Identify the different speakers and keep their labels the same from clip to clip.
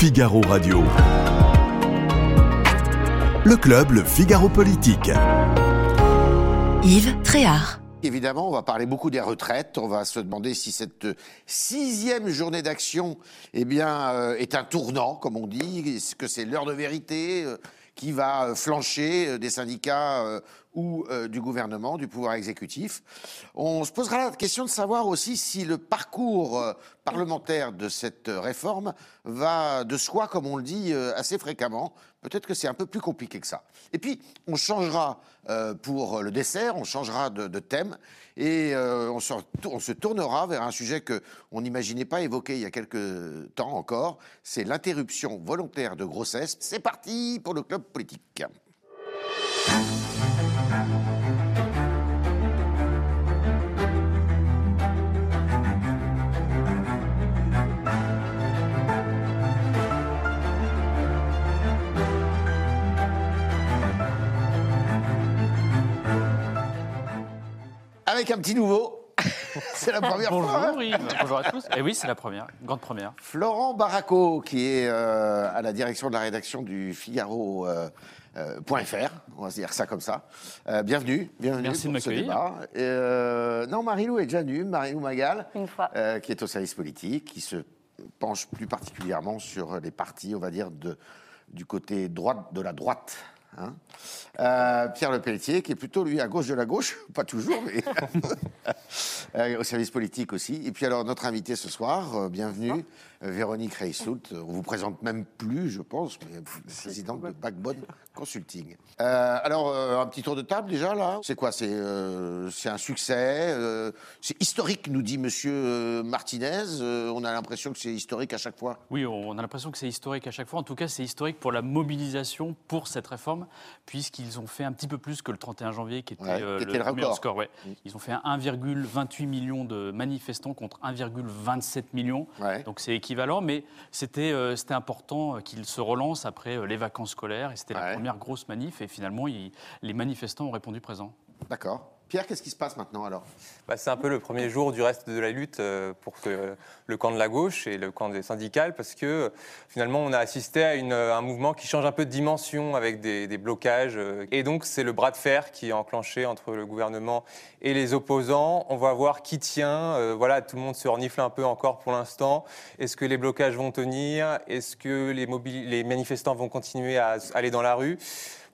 Speaker 1: Figaro Radio. Le club, le Figaro Politique.
Speaker 2: Yves Tréhard.
Speaker 3: Évidemment, on va parler beaucoup des retraites. On va se demander si cette sixième journée d'action eh bien, euh, est un tournant, comme on dit. Est-ce que c'est l'heure de vérité? euh, qui va euh, flancher euh, des syndicats euh, ou du gouvernement, du pouvoir exécutif. On se posera la question de savoir aussi si le parcours parlementaire de cette réforme va de soi, comme on le dit assez fréquemment. Peut-être que c'est un peu plus compliqué que ça. Et puis, on changera euh, pour le dessert, on changera de, thème et euh, on, se, on se tournera vers un sujet que on n'imaginait pas évoquer il y a quelques temps encore. C'est l'interruption volontaire de grossesse. C'est parti pour le club politique. Avec un petit nouveau. C'est la première fois. hein.
Speaker 4: Bonjour Yves, bonjour à tous. Et oui, c'est la première, grande première.
Speaker 3: Florent Barraco, qui est euh, à la direction de la rédaction du Figaro. euh, euh, point .fr, on va se dire ça comme ça. Euh, bienvenue, bienvenue
Speaker 4: Merci de
Speaker 3: pour ce
Speaker 4: m'accueillir.
Speaker 3: débat. Euh, non, Marilou est déjà venue, Marilou Magal,
Speaker 5: Une fois.
Speaker 3: euh, qui est au service politique, qui se penche plus particulièrement sur les partis, on va dire, de, du côté droite de la droite. Hein. Euh, Pierre Le Pelletier, qui est plutôt lui à gauche de la gauche, pas toujours, mais euh, au service politique aussi. Et puis alors notre invité ce soir, euh, bienvenue, Véronique Reissoult. On vous présente même plus, je pense, mais présidente de Backbone Consulting. Euh, alors euh, un petit tour de table déjà là. C'est quoi? C'est euh, un succès. euh, c'est historique, nous dit Monsieur euh, Martinez. Euh, on a l'impression que c'est historique à chaque fois.
Speaker 4: Oui, on a l'impression que c'est historique à chaque fois. En tout cas, c'est historique pour la mobilisation pour cette réforme, puisqu'ils ont fait un petit peu plus que le 31 janvier, qui était,
Speaker 3: Ouais,
Speaker 4: euh,
Speaker 3: était le
Speaker 4: meilleur
Speaker 3: record.
Speaker 4: score. ouais. Ils ont fait un 1,28 million de manifestants contre 1,27 million.
Speaker 3: Ouais.
Speaker 4: Donc c'est équivalent, mais c'était euh, important euh, qu'ils se relancent après euh, les vacances scolaires. Et c'était
Speaker 3: Ouais.
Speaker 4: la première grosse manif. Et finalement, les manifestants ont répondu présent.
Speaker 3: D'accord. Pierre, qu'est-ce qui se passe maintenant alors?
Speaker 6: Bah, c'est un peu le premier jour du reste de la lutte euh, pour le camp de la gauche et le camp des syndicales, parce que euh, finalement on a assisté à euh, un mouvement qui change un peu de dimension avec des, blocages. et donc c'est le bras de fer qui est enclenché entre le gouvernement et les opposants. On va voir qui tient. Voilà, tout le monde se renifle un peu encore pour l'instant. Est-ce que les blocages vont tenir? Est-ce que les, manifestants vont continuer à aller dans la rue?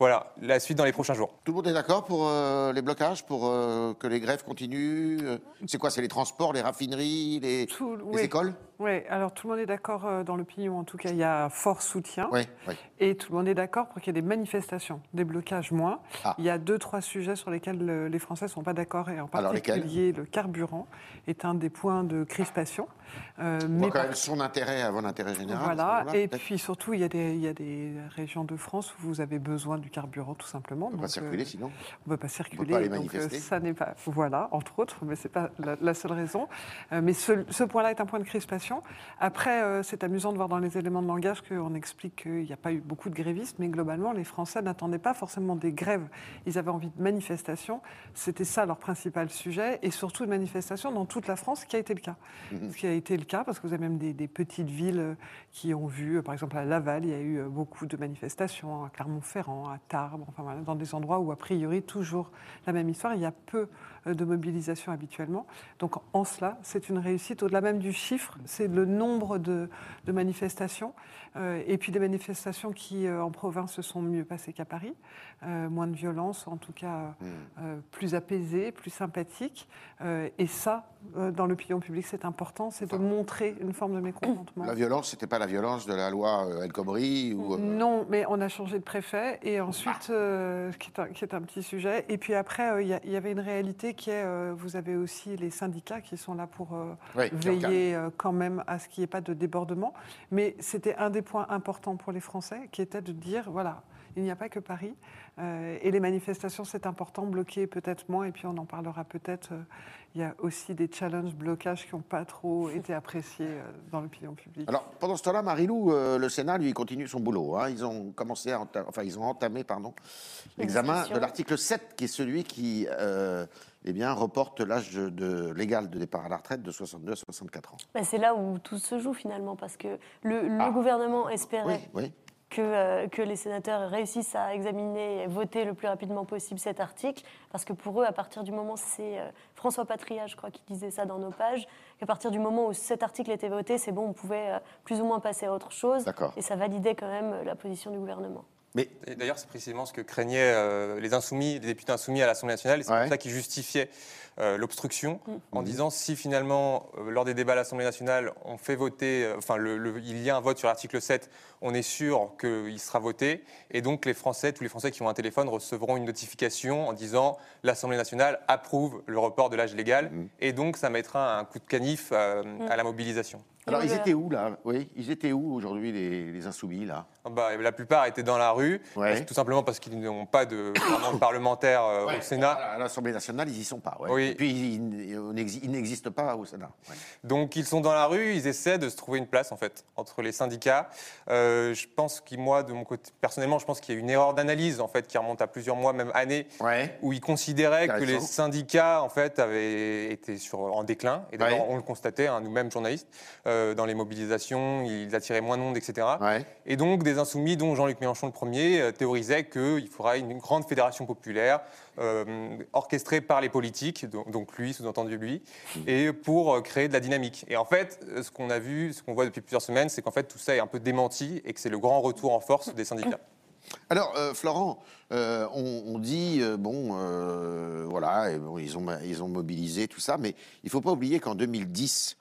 Speaker 6: Voilà, la suite dans les prochains jours.
Speaker 3: Tout le monde est d'accord pour euh, les blocages, pour euh, que les grèves continuent euh, C'est quoi C'est les transports, les raffineries, les,
Speaker 5: Tout-
Speaker 3: les
Speaker 5: oui.
Speaker 3: écoles?
Speaker 5: Oui, alors tout le monde est d'accord euh, dans l'opinion, en tout cas, il y a fort soutien.
Speaker 3: Oui, oui.
Speaker 5: Et tout le monde est d'accord pour qu'il y ait des manifestations, des blocages moins.
Speaker 3: Ah.
Speaker 5: Il y a deux, trois sujets sur lesquels le- les Français ne sont pas d'accord, et en particulier le carburant est un des points de crispation. Euh,
Speaker 3: On
Speaker 5: mais
Speaker 3: quand
Speaker 5: par-
Speaker 3: même son intérêt avant l'intérêt général.
Speaker 5: Voilà, et puis surtout, il y, a des, il y a des régions de France où vous avez besoin du carburant, tout simplement.
Speaker 3: On peut pas circuler
Speaker 5: euh,
Speaker 3: sinon.
Speaker 5: On ne peut pas circuler.
Speaker 3: pas aller
Speaker 5: donc, euh, ça n'est pas. Voilà, entre autres, mais ce n'est pas la, la seule raison. Mais ce, ce point-là est un point de crispation. Après, euh, c'est amusant de voir dans les éléments de langage qu'on explique qu'il n'y a pas eu beaucoup de grévistes, mais globalement, les Français n'attendaient pas forcément des grèves. Ils avaient envie de manifestations. C'était ça leur principal sujet. Et surtout, de manifestations dans toute la France, ce qui a été le cas. Ce qui a été le cas, parce que vous avez même des, des petites villes euh, qui ont vu, euh, par exemple à Laval, il y a eu beaucoup de manifestations, à Clermont-Ferrand, à Tarbes, enfin dans des endroits où, a priori, toujours la même histoire. Il y a peu de mobilisation habituellement. Donc, en cela, c'est une réussite. Au-delà même du chiffre, c'est le nombre de, de manifestations. euh, et puis des manifestations qui, euh, en province, se sont mieux passées qu'à Paris. Euh, moins de violence, en tout cas euh, plus apaisées, plus sympathiques. Euh, et ça, euh, dans l'opinion publique, c'est important, c'est de montrer une forme de mécontentement.
Speaker 3: La violence, c'était pas la violence de la loi euh, El Khomri ou. euh,
Speaker 5: Non, mais on a changé de préfet et ensuite, euh, qui, est un, qui est un petit sujet. Et puis après, euh, il y a- il y, avait une réalité qui est, euh, vous avez aussi les syndicats qui sont là pour euh,
Speaker 3: Oui,
Speaker 5: veiller euh, quand même à ce qu'il n'y ait pas de débordement. Mais c'était un des points importants pour les Français, qui était de dire, voilà, Il n'y a pas que Paris. Euh, et les manifestations, c'est important, bloquer peut-être moins, et puis on en parlera peut-être. euh, il y a aussi des challenges, blocages qui n'ont pas trop été appréciés euh, dans l'opinion publique.
Speaker 3: Alors, pendant ce temps-là, Marilou, euh, le Sénat, lui, continue son boulot. hein. Ils ont commencé à enta- enfin, ils ont entamé, pardon, l'examen de l'article 7, qui est celui qui, euh, eh bien, reporte l'âge de, légal de départ à la retraite de 62 à 64 ans.
Speaker 2: Bah, c'est là où tout se joue finalement, parce que le, le
Speaker 3: Ah.
Speaker 2: gouvernement
Speaker 3: Oui,
Speaker 2: espérait
Speaker 3: oui.
Speaker 2: Que, euh, que les sénateurs réussissent à examiner et voter le plus rapidement possible cet article, parce que pour eux, à partir du moment, c'est euh, François Patria, je crois, qui disait ça dans nos pages, qu'à partir du moment où cet article était voté, c'est bon, on pouvait euh, plus ou moins passer à autre chose, et ça validait quand même la position du gouvernement.
Speaker 3: Mais
Speaker 6: D'ailleurs, c'est précisément ce que craignaient euh, les insoumis, les députés insoumis à l'Assemblée nationale. et C'est
Speaker 3: Ouais.
Speaker 6: pour ça qu'ils justifiaient euh, l'obstruction en
Speaker 3: Mhm.
Speaker 6: disant si finalement, euh, lors des débats à l'Assemblée nationale, on fait voter, euh, enfin, le- le- il y a un vote sur l'article 7, on est sûr qu'il sera voté. Et donc, les Français, tous les Français qui ont un téléphone recevront une notification en disant l'Assemblée nationale approuve le report de l'âge légal.
Speaker 3: Mhm.
Speaker 6: Et donc, ça mettra un coup de canif euh, à la mobilisation.
Speaker 3: alors, ils étaient où, là? Oui, ils étaient où, aujourd'hui, les, les insoumis, là?
Speaker 6: Bah, la plupart étaient dans la rue,
Speaker 3: Ouais.
Speaker 6: tout simplement parce qu'ils n'ont pas de, parlementaire euh,
Speaker 3: Ouais,
Speaker 6: au Sénat.
Speaker 3: À l'Assemblée nationale, ils y sont pas. ouais.
Speaker 6: Oui.
Speaker 3: Et puis, ils, ils n'exi- ils n'existent pas au Sénat. ouais.
Speaker 6: Donc ils sont dans la rue, ils essaient de se trouver une place en fait entre les syndicats. Euh, je pense que moi, de mon côté, personnellement, je pense qu'il y a une erreur d'analyse en fait qui remonte à plusieurs mois, même années,
Speaker 3: Ouais.
Speaker 6: où ils considéraient que les syndicats en fait avaient été sur, en déclin. Et d'ailleurs,
Speaker 3: Ouais.
Speaker 6: on le constatait, hein, nous-mêmes journalistes, euh, dans les mobilisations, ils attiraient moins de monde, etc.
Speaker 3: Ouais.
Speaker 6: Et donc des insoumis, dont Jean-Luc Mélenchon le premier, euh, théorisaient qu'il faudra une grande fédération populaire euh, orchestrée par les politiques, donc, lui, sous-entendu lui, et pour euh, créer de la dynamique. Et en fait, euh, ce qu'on a vu, ce qu'on voit depuis plusieurs semaines, c'est qu'en fait tout ça est un peu démenti et que c'est le grand retour en force des syndicats.
Speaker 3: Alors, Florent, on, dit, bon, voilà, ils, ont, ils ont mobilisé tout ça, mais il ne faut pas oublier qu'en 2010,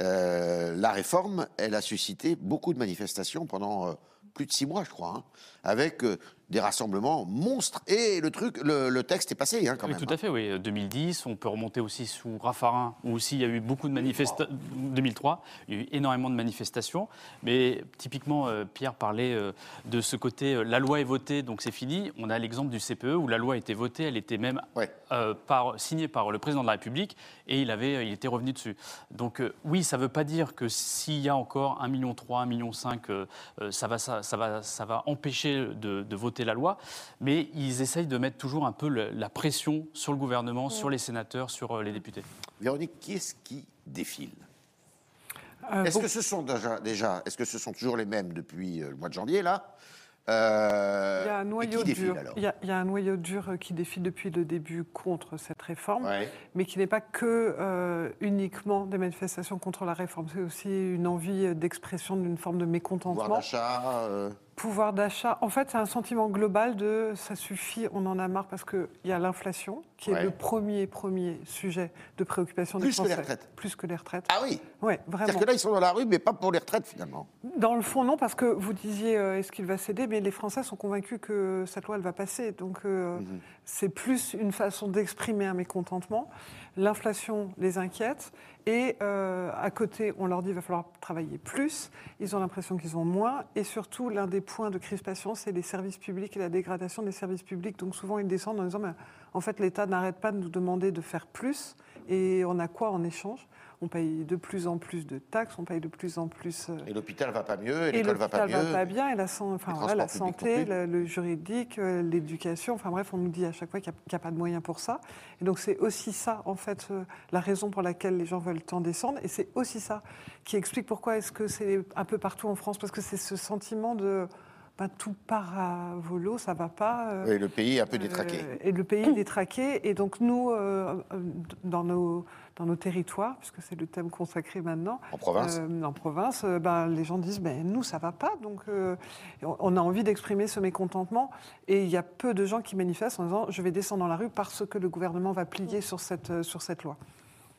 Speaker 3: euh, la réforme, elle a suscité beaucoup de manifestations pendant plus de six mois, je crois, hein, avec euh, des rassemblements monstres. Et le truc, le, le texte est passé, hein, quand
Speaker 4: Oui,
Speaker 3: même.
Speaker 4: tout à fait, oui. 2010, on peut remonter aussi sous Raffarin, où aussi il y a eu beaucoup de manifestations. 2003, il y a eu énormément de manifestations. Mais typiquement, euh, Pierre parlait euh, de ce côté, euh, la loi est votée, donc c'est fini. On a l'exemple du CPE où la loi a été votée, elle était même
Speaker 3: Ouais.
Speaker 4: euh, par, signée par le président de la République et il, avait, il était revenu dessus. Donc euh, oui, ça ne veut pas dire que s'il y a encore 1,3 million, 1,5 million, euh, euh, ça, va, ça, ça va, ça va empêcher de, de voter la loi, mais ils essayent de mettre toujours un peu le- la pression sur le gouvernement, sur les sénateurs, sur euh, les députés.
Speaker 3: Véronique, qui est-ce qui défile?
Speaker 5: Euh,
Speaker 3: Est-ce
Speaker 5: bon,
Speaker 3: que ce sont déjà, déjà est-ce que ce sont toujours les mêmes depuis euh, le mois de janvier, là? Euh,
Speaker 5: il y a un noyau
Speaker 3: défile,
Speaker 5: dur. Il y, a, il y a un noyau dur qui défile depuis le début contre cette réforme.
Speaker 3: Ouais.
Speaker 5: mais qui n'est pas que euh, uniquement des manifestations contre la réforme. C'est aussi une envie d'expression d'une forme de mécontentement.
Speaker 3: d'achat. euh,
Speaker 5: Pouvoir d'achat. En fait, c'est un sentiment global de ça suffit, on en a marre parce qu'il y a l'inflation, qui
Speaker 3: Ouais.
Speaker 5: est le premier, premier sujet de préoccupation des
Speaker 3: Plus que les
Speaker 5: Français.
Speaker 3: retraites.
Speaker 5: Plus que les retraites.
Speaker 3: Ah oui
Speaker 5: Oui,
Speaker 3: C'est-à-dire
Speaker 5: vraiment.
Speaker 3: que là, ils sont dans la rue, mais pas pour les retraites, finalement.
Speaker 5: Dans le fond, non, parce que vous disiez euh, est-ce qu'il va céder, mais les Français sont convaincus que cette loi, elle va passer. Donc, euh,
Speaker 3: Mhm.
Speaker 5: c'est plus une façon d'exprimer un mécontentement. L'inflation les inquiète. Et euh, à côté, on leur dit qu'il va falloir travailler plus. Ils ont l'impression qu'ils ont moins. Et surtout, l'un des points de crispation, c'est les services publics et la dégradation des services publics. Donc, souvent, ils descendent en disant mais, en fait, l'État n'arrête pas de nous demander de faire plus. Et on a quoi en échange? On paye de plus en plus de taxes, on paye de plus en plus. euh,
Speaker 3: Et l'hôpital va pas mieux, et l'école va pas mieux.
Speaker 5: va pas bien, et la, san- enfin,
Speaker 3: Les
Speaker 5: voilà, la
Speaker 3: transports publics
Speaker 5: santé, le, le juridique, euh, l'éducation, enfin bref, on nous dit à chaque fois qu'il n'y a, pas de moyens pour ça. Et donc c'est aussi ça, en fait, euh, la raison pour laquelle les gens veulent tant descendre, et c'est aussi ça qui explique pourquoi est-ce que c'est un peu partout en France, parce que c'est ce sentiment de ben, tout part à volo, ça va pas. euh,
Speaker 3: Oui, le pays est un peu détraqué.
Speaker 5: euh, et le pays est détraqué. Et donc, nous, euh, dans, nos, dans nos territoires, puisque c'est le thème consacré maintenant,
Speaker 3: En province
Speaker 5: en province, ben, les gens disent ben, nous, ça va pas. Donc, on- a envie d'exprimer ce mécontentement. Et il y a peu de gens qui manifestent en disant je vais descendre dans la rue parce que le gouvernement va plier sur cette, sur cette loi.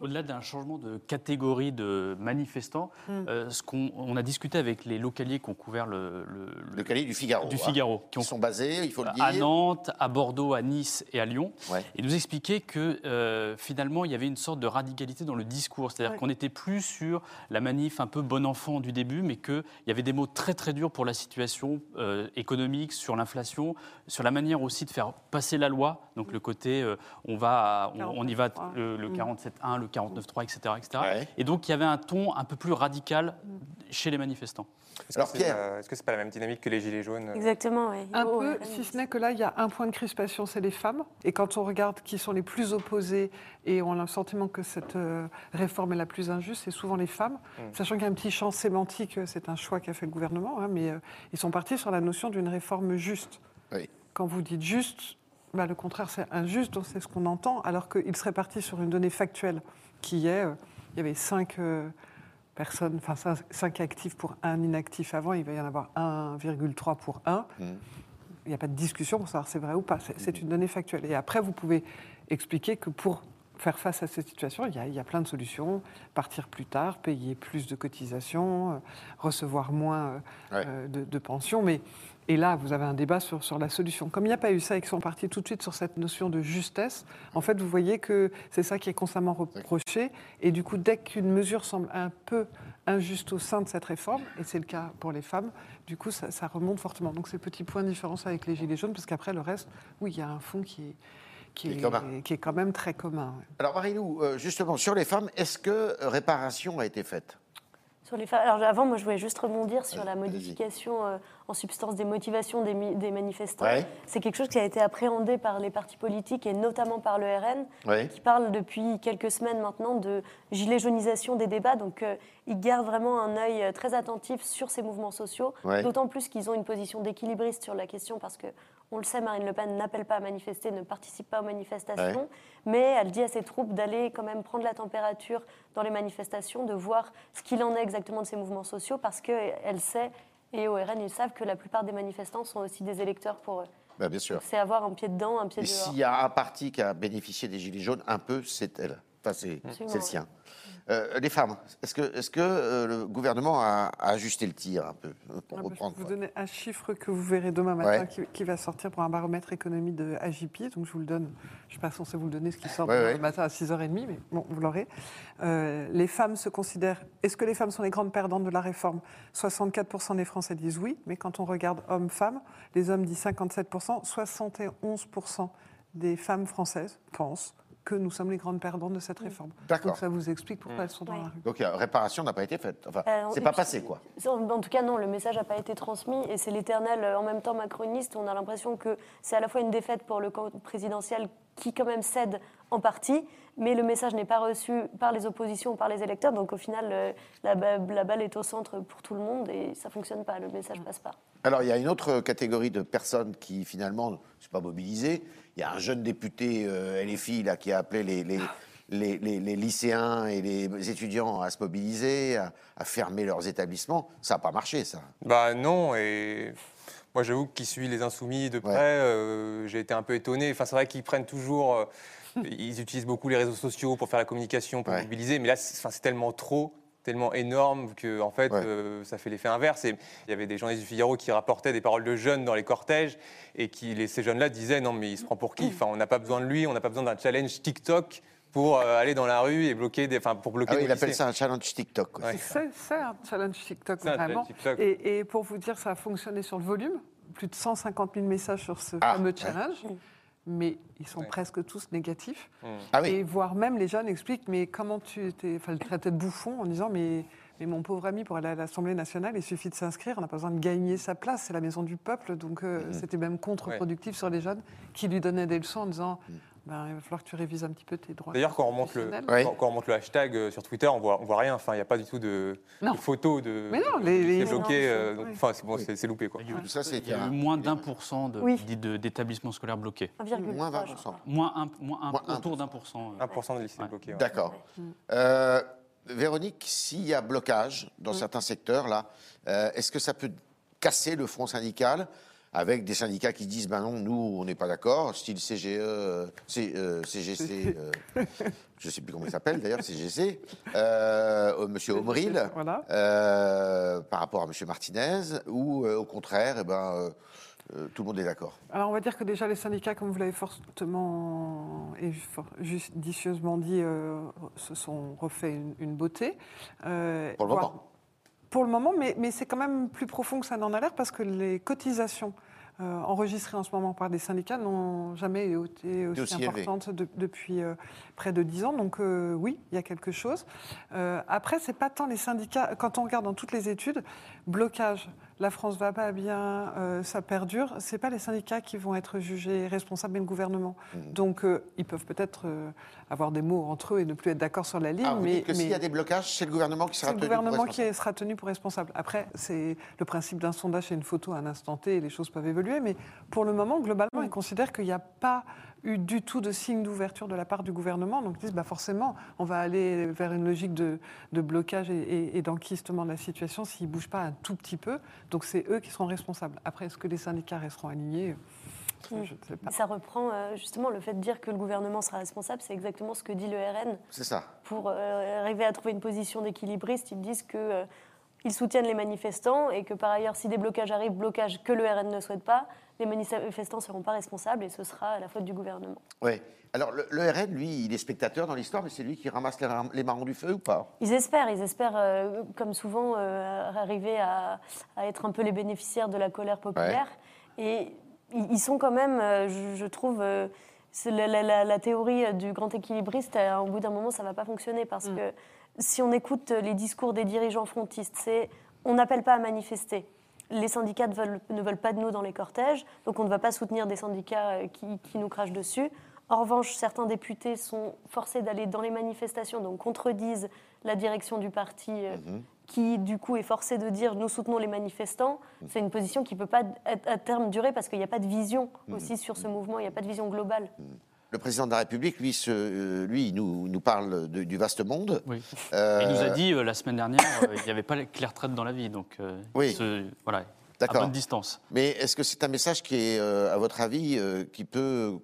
Speaker 4: Au-delà d'un changement de catégorie de manifestants, euh, ce qu'on on a discuté avec les localiers qui ont couvert le, le-
Speaker 3: Le calier du Figaro.
Speaker 4: du
Speaker 3: hein.
Speaker 4: Figaro, qui
Speaker 3: Ils sont basés, il faut le dire.
Speaker 4: à Nantes, à Bordeaux, à Nice et à Lyon,
Speaker 3: Ouais.
Speaker 4: et nous expliquaient que euh, finalement il y avait une sorte de radicalité dans le discours, c'est-à-dire
Speaker 5: Ouais.
Speaker 4: qu'on n'était plus sur la manif un peu bon enfant du début, mais qu'il y avait des mots très très durs pour la situation euh, économique, sur l'inflation, sur la manière aussi de faire passer la loi, donc le côté euh, on va, on, on y va
Speaker 5: 49.3.
Speaker 4: le, le
Speaker 5: Mm.
Speaker 4: 47.1, le 49.3, etc., etc.
Speaker 3: Ouais.
Speaker 4: Et donc il y avait un ton un peu plus radical chez les manifestants.
Speaker 6: Est-ce
Speaker 3: Alors,
Speaker 6: que c'est
Speaker 3: Pierre.
Speaker 6: pas- est-ce que c'est pas la même dynamique que les Gilets jaunes
Speaker 2: Exactement, oui.
Speaker 5: Un
Speaker 2: Oh,
Speaker 5: peu, si ce n'est que là, il y a un point de crispation, c'est les femmes. Et quand on regarde qui sont les plus opposés et on a le sentiment que cette euh, réforme est la plus injuste, c'est souvent les femmes. Sachant qu'il y a un petit champ sémantique, euh, c'est un choix qu'a fait le gouvernement, hein, mais euh, ils sont partis sur la notion d'une réforme juste.
Speaker 3: Oui.
Speaker 5: Quand vous dites juste, bah, le contraire, c'est injuste, donc c'est ce qu'on entend, alors qu'il serait parti sur une donnée factuelle qui est, euh, il y avait cinq euh, personnes, enfin cinq- cinq actifs pour un inactif avant, il va y en avoir 1,3 pour un. Il n'y a pas de discussion pour savoir si c'est vrai ou pas. C'est- C'est une donnée factuelle. Et après, vous pouvez expliquer que pour faire face à cette situation, il y a, il y a plein de solutions. Partir plus tard, payer plus de cotisations, euh, recevoir moins euh,
Speaker 3: Ouais.
Speaker 5: euh, de, de pensions. Mais, et là, vous avez un débat sur, sur la solution. Comme il n'y a pas eu ça et qu'ils sont partis tout de suite sur cette notion de justesse, en fait, vous voyez que c'est ça qui est constamment reproché. Et du coup, dès qu'une mesure semble un peu injuste au sein de cette réforme, et c'est le cas pour les femmes, du coup, ça, ça remonte fortement. Donc, c'est le petit point de différence avec les Gilets jaunes, parce qu'après, le reste, oui, il y a un fond qui est, qui
Speaker 3: est
Speaker 5: est,
Speaker 3: commun.
Speaker 5: qui est quand même très commun. ouais.
Speaker 3: Alors, Marie-Lou, euh, justement, sur les femmes, est-ce que euh, réparation a été faite?
Speaker 2: Sur les Alors avant, moi, je voulais juste rebondir sur la modification euh, en substance des motivations des, mi- des manifestants.
Speaker 3: Ouais.
Speaker 2: C'est quelque chose qui a été appréhendé par les partis politiques et notamment par le RN, qui parle depuis quelques semaines maintenant de gilet jaunisation des débats. Donc, euh, ils gardent vraiment un œil très attentif sur ces mouvements sociaux,
Speaker 3: Ouais.
Speaker 2: d'autant plus qu'ils ont une position d'équilibriste sur la question parce que, on le sait, Marine Le Pen n'appelle pas à manifester, ne participe pas aux manifestations, mais elle dit à ses troupes d'aller quand même prendre la température dans les manifestations, de voir ce qu'il en est exactement de ces mouvements sociaux, parce qu'elle sait, et au RN, ils savent que la plupart des manifestants sont aussi des électeurs pour eux.
Speaker 3: Bah, bien sûr.
Speaker 2: C'est avoir un pied dedans, un pied dehors.
Speaker 3: s'il y a un parti qui a bénéficié des Gilets jaunes, un peu, c'est elle. Enfin, c'est le
Speaker 2: oui.
Speaker 3: Euh, les femmes, est-ce que, est que euh, le gouvernement a, a ajusté le tir un peu pour
Speaker 5: Ah bah,
Speaker 3: reprendre
Speaker 5: je vais vous donner un chiffre que vous verrez demain matin
Speaker 3: Ouais.
Speaker 5: qui, qui va sortir pour un baromètre économie de AJP. Donc je vous le donne. Je ne suis pas censée vous le donner ce qui sort
Speaker 3: Ouais,
Speaker 5: demain
Speaker 3: ouais.
Speaker 5: matin à 6h30, mais bon, vous l'aurez. Euh, les femmes se considèrent. Est-ce que les femmes sont les grandes perdantes de la réforme? 64% des Français disent oui, mais quand on regarde hommes-femmes, les hommes disent 57%, 71% des femmes françaises pensent que nous sommes les grandes perdantes de cette réforme.
Speaker 3: D'accord.
Speaker 5: Donc ça vous explique pourquoi elles sont dans
Speaker 2: Ouais.
Speaker 5: la rue.
Speaker 3: Donc, réparation n'a pas été faite. Enfin,
Speaker 2: Euh,
Speaker 3: c'est pas
Speaker 2: puis-
Speaker 3: passé, quoi.
Speaker 2: En tout cas, non, le message n'a pas été transmis et c'est l'éternel euh, en même temps macroniste. On a l'impression que c'est à la fois une défaite pour le camp présidentiel qui quand même cède en partie, mais le message n'est pas reçu par les oppositions ou par les électeurs. Donc au final, euh, la, la balle est au centre pour tout le monde et ça fonctionne pas, le message passe pas.
Speaker 3: Alors, il y a une autre catégorie de personnes qui, finalement, ne sont pas mobilisées. Il y a un jeune député euh, LFI là, qui a appelé les, les, les, lycéens et les étudiants à se mobiliser, à, à fermer leurs établissements. Ça n'a pas marché, ça.
Speaker 6: Bah non, et moi j'avoue qui suit les insoumis de près,
Speaker 3: Ouais.
Speaker 6: euh, j'ai été un peu étonné. Enfin, c'est vrai qu'ils prennent toujours, euh, ils utilisent beaucoup les réseaux sociaux pour faire la communication, pour
Speaker 3: Ouais.
Speaker 6: mobiliser, mais là c'est tellement trop tellement énorme que en fait
Speaker 3: Ouais.
Speaker 6: euh, ça fait l'effet inverse et il y avait des journalistes du Figaro qui rapportaient des paroles de jeunes dans les cortèges et qui les, ces jeunes-là disaient non mais il se prend pour qui? Enfin on n'a pas besoin de lui on n'a pas besoin d'un challenge TikTok pour euh, aller dans la rue et bloquer des enfin pour bloquer
Speaker 3: Ah oui, il appelle ça un challenge TikTok.
Speaker 6: Ouais.
Speaker 5: C'est un challenge TikTok,
Speaker 6: challenge
Speaker 5: vraiment.
Speaker 6: TikTok.
Speaker 5: Et, et pour vous dire, ça a fonctionné sur le volume. Plus de 150 000 messages sur ce
Speaker 3: Ah,
Speaker 5: fameux
Speaker 3: ouais.
Speaker 5: Mais ils sont
Speaker 6: Ouais.
Speaker 5: presque tous négatifs.
Speaker 3: Ah oui.
Speaker 5: Et voire même les jeunes expliquent, mais comment tu étais. Enfin, le traitaient de bouffon en disant, mais, mais mon pauvre ami, pour aller à l'Assemblée nationale, il suffit de s'inscrire, on n'a pas besoin de gagner sa place, c'est la maison du peuple. Donc euh, c'était même contre-productif sur les jeunes qui lui donnaient des leçons en disant, ben, il va falloir que tu révises un petit peu tes droits.
Speaker 6: D'ailleurs, quand on remonte le,
Speaker 5: constitutionnels.
Speaker 3: Ouais.
Speaker 6: quand, quand on remonte le hashtag euh, sur Twitter, on voit, on voit rien. Enfin, il n'y a pas du tout de, de photos de.
Speaker 5: Mais non,
Speaker 6: de-
Speaker 5: les-
Speaker 6: c'est bloqué.
Speaker 5: non,
Speaker 6: euh,
Speaker 5: oui.
Speaker 6: Enfin, c'est bon, loupé quoi.
Speaker 4: Il y a eu-
Speaker 3: Tout ça,
Speaker 4: il y a eu moins d'un pour cent
Speaker 2: Oui.
Speaker 4: d'établissements scolaires bloqués.
Speaker 2: 1,3,
Speaker 3: Moins
Speaker 2: je
Speaker 3: 20%.
Speaker 2: crois.
Speaker 4: Moins un, moins un-
Speaker 3: Moins
Speaker 4: autour d'un pour cent. euh.
Speaker 6: 1% de lycées
Speaker 4: Ouais.
Speaker 6: bloqués. ouais.
Speaker 3: D'accord. Euh, Véronique, s'il y a blocage dans certains secteurs, là, euh, est-ce que ça peut casser le front syndical avec des syndicats qui disent ben non, nous, on n'est pas d'accord, style CGE, euh, C- euh, CGC, euh, je ne sais plus comment il s'appelle d'ailleurs, CGC, euh, Monsieur Omril,
Speaker 5: Voilà.
Speaker 3: euh, par rapport à Monsieur Martinez, ou euh, au contraire, eh ben, euh, euh, tout le monde est d'accord.
Speaker 5: Alors on va dire que déjà les syndicats, comme vous l'avez fortement et judicieusement dit, euh, se sont refait une, une beauté. Euh,
Speaker 3: Pour le
Speaker 5: voire-
Speaker 3: moment.
Speaker 5: Pour le moment, mais, mais c'est quand même plus profond que ça n'en a l'air parce que les cotisations euh, enregistrées en ce moment par des syndicats n'ont jamais été aussi, importantes de- depuis euh, près de 10 ans. Donc euh, oui, il y a quelque chose. Euh, après, c'est pas tant les syndicats. Quand on regarde dans toutes les études, blocage, la France va pas bien, euh, ça perdure. C'est pas les syndicats qui vont être jugés responsables, mais le gouvernement.
Speaker 3: Mmh.
Speaker 5: Donc euh, ils peuvent peut-être euh, avoir des mots entre eux et ne plus être d'accord sur la ligne,
Speaker 3: Ah, vous
Speaker 5: mais,
Speaker 3: s'il y a des blocages, c'est le gouvernement qui sera
Speaker 5: c'est le
Speaker 3: tenu pour
Speaker 5: gouvernement qui
Speaker 3: responsable.
Speaker 5: sera tenu pour responsable. Après, c'est le principe d'un sondage et une photo à un instant T, et les choses peuvent évoluer. Mais pour le moment, globalement, ils considèrent qu'il n'y a pas eu du tout de signe d'ouverture de la part du gouvernement. Donc ils disent, bah forcément, on va aller vers une logique de, de blocage et, et- et d'enquistement de la situation s'ils ne bougent pas un tout petit peu. Donc c'est eux qui seront responsables. Après, est-ce que les syndicats resteront alignés? Je ne sais pas.
Speaker 2: Ça reprend euh, justement le fait de dire que le gouvernement sera responsable, c'est exactement ce que dit le RN.
Speaker 3: C'est ça.
Speaker 2: Pour euh, arriver à trouver une position d'équilibriste, ils disent que euh, ils soutiennent les manifestants et que par ailleurs, si des blocages arrivent, blocages que le RN ne souhaite pas, les manifestants ne seront pas responsables et ce sera la faute du gouvernement.
Speaker 3: Oui. Alors, le, le RN, lui, il est spectateur dans l'histoire, mais c'est lui qui ramasse les, marrons du feu ou pas?
Speaker 2: Ils espèrent, ils espèrent, euh, comme souvent, euh, arriver à, à être un peu les bénéficiaires de la colère populaire. Et ils ils sont quand même, euh, je, je trouve, euh, la, la- la- la théorie du grand équilibriste, euh, au bout d'un moment, ça ne va pas fonctionner parce que si on écoute les discours des dirigeants frontistes, c'est on n'appelle pas à manifester. Les syndicats ne veulent, ne veulent pas de nous dans les cortèges, donc on ne va pas soutenir des syndicats euh, qui, qui nous crachent dessus. En revanche, certains députés sont forcés d'aller dans les manifestations, donc contredisent la direction du parti, euh, qui du coup est forcée de dire nous soutenons les manifestants. C'est une position qui ne peut pas à, à terme durer parce qu'il n'y a pas de vision aussi sur ce mouvement, il n'y a pas de vision globale.
Speaker 3: Le président de la République, lui, se- euh, lui nous, nous parle de- du vaste monde.
Speaker 4: Oui.
Speaker 3: Euh,
Speaker 4: Il nous a dit euh, la semaine dernière, euh, il n'y avait pas que les retraites dans la vie, donc
Speaker 3: Oui.
Speaker 4: il se- voilà, à bonne distance.
Speaker 3: Mais est-ce que c'est un message qui est, à votre avis, qui peut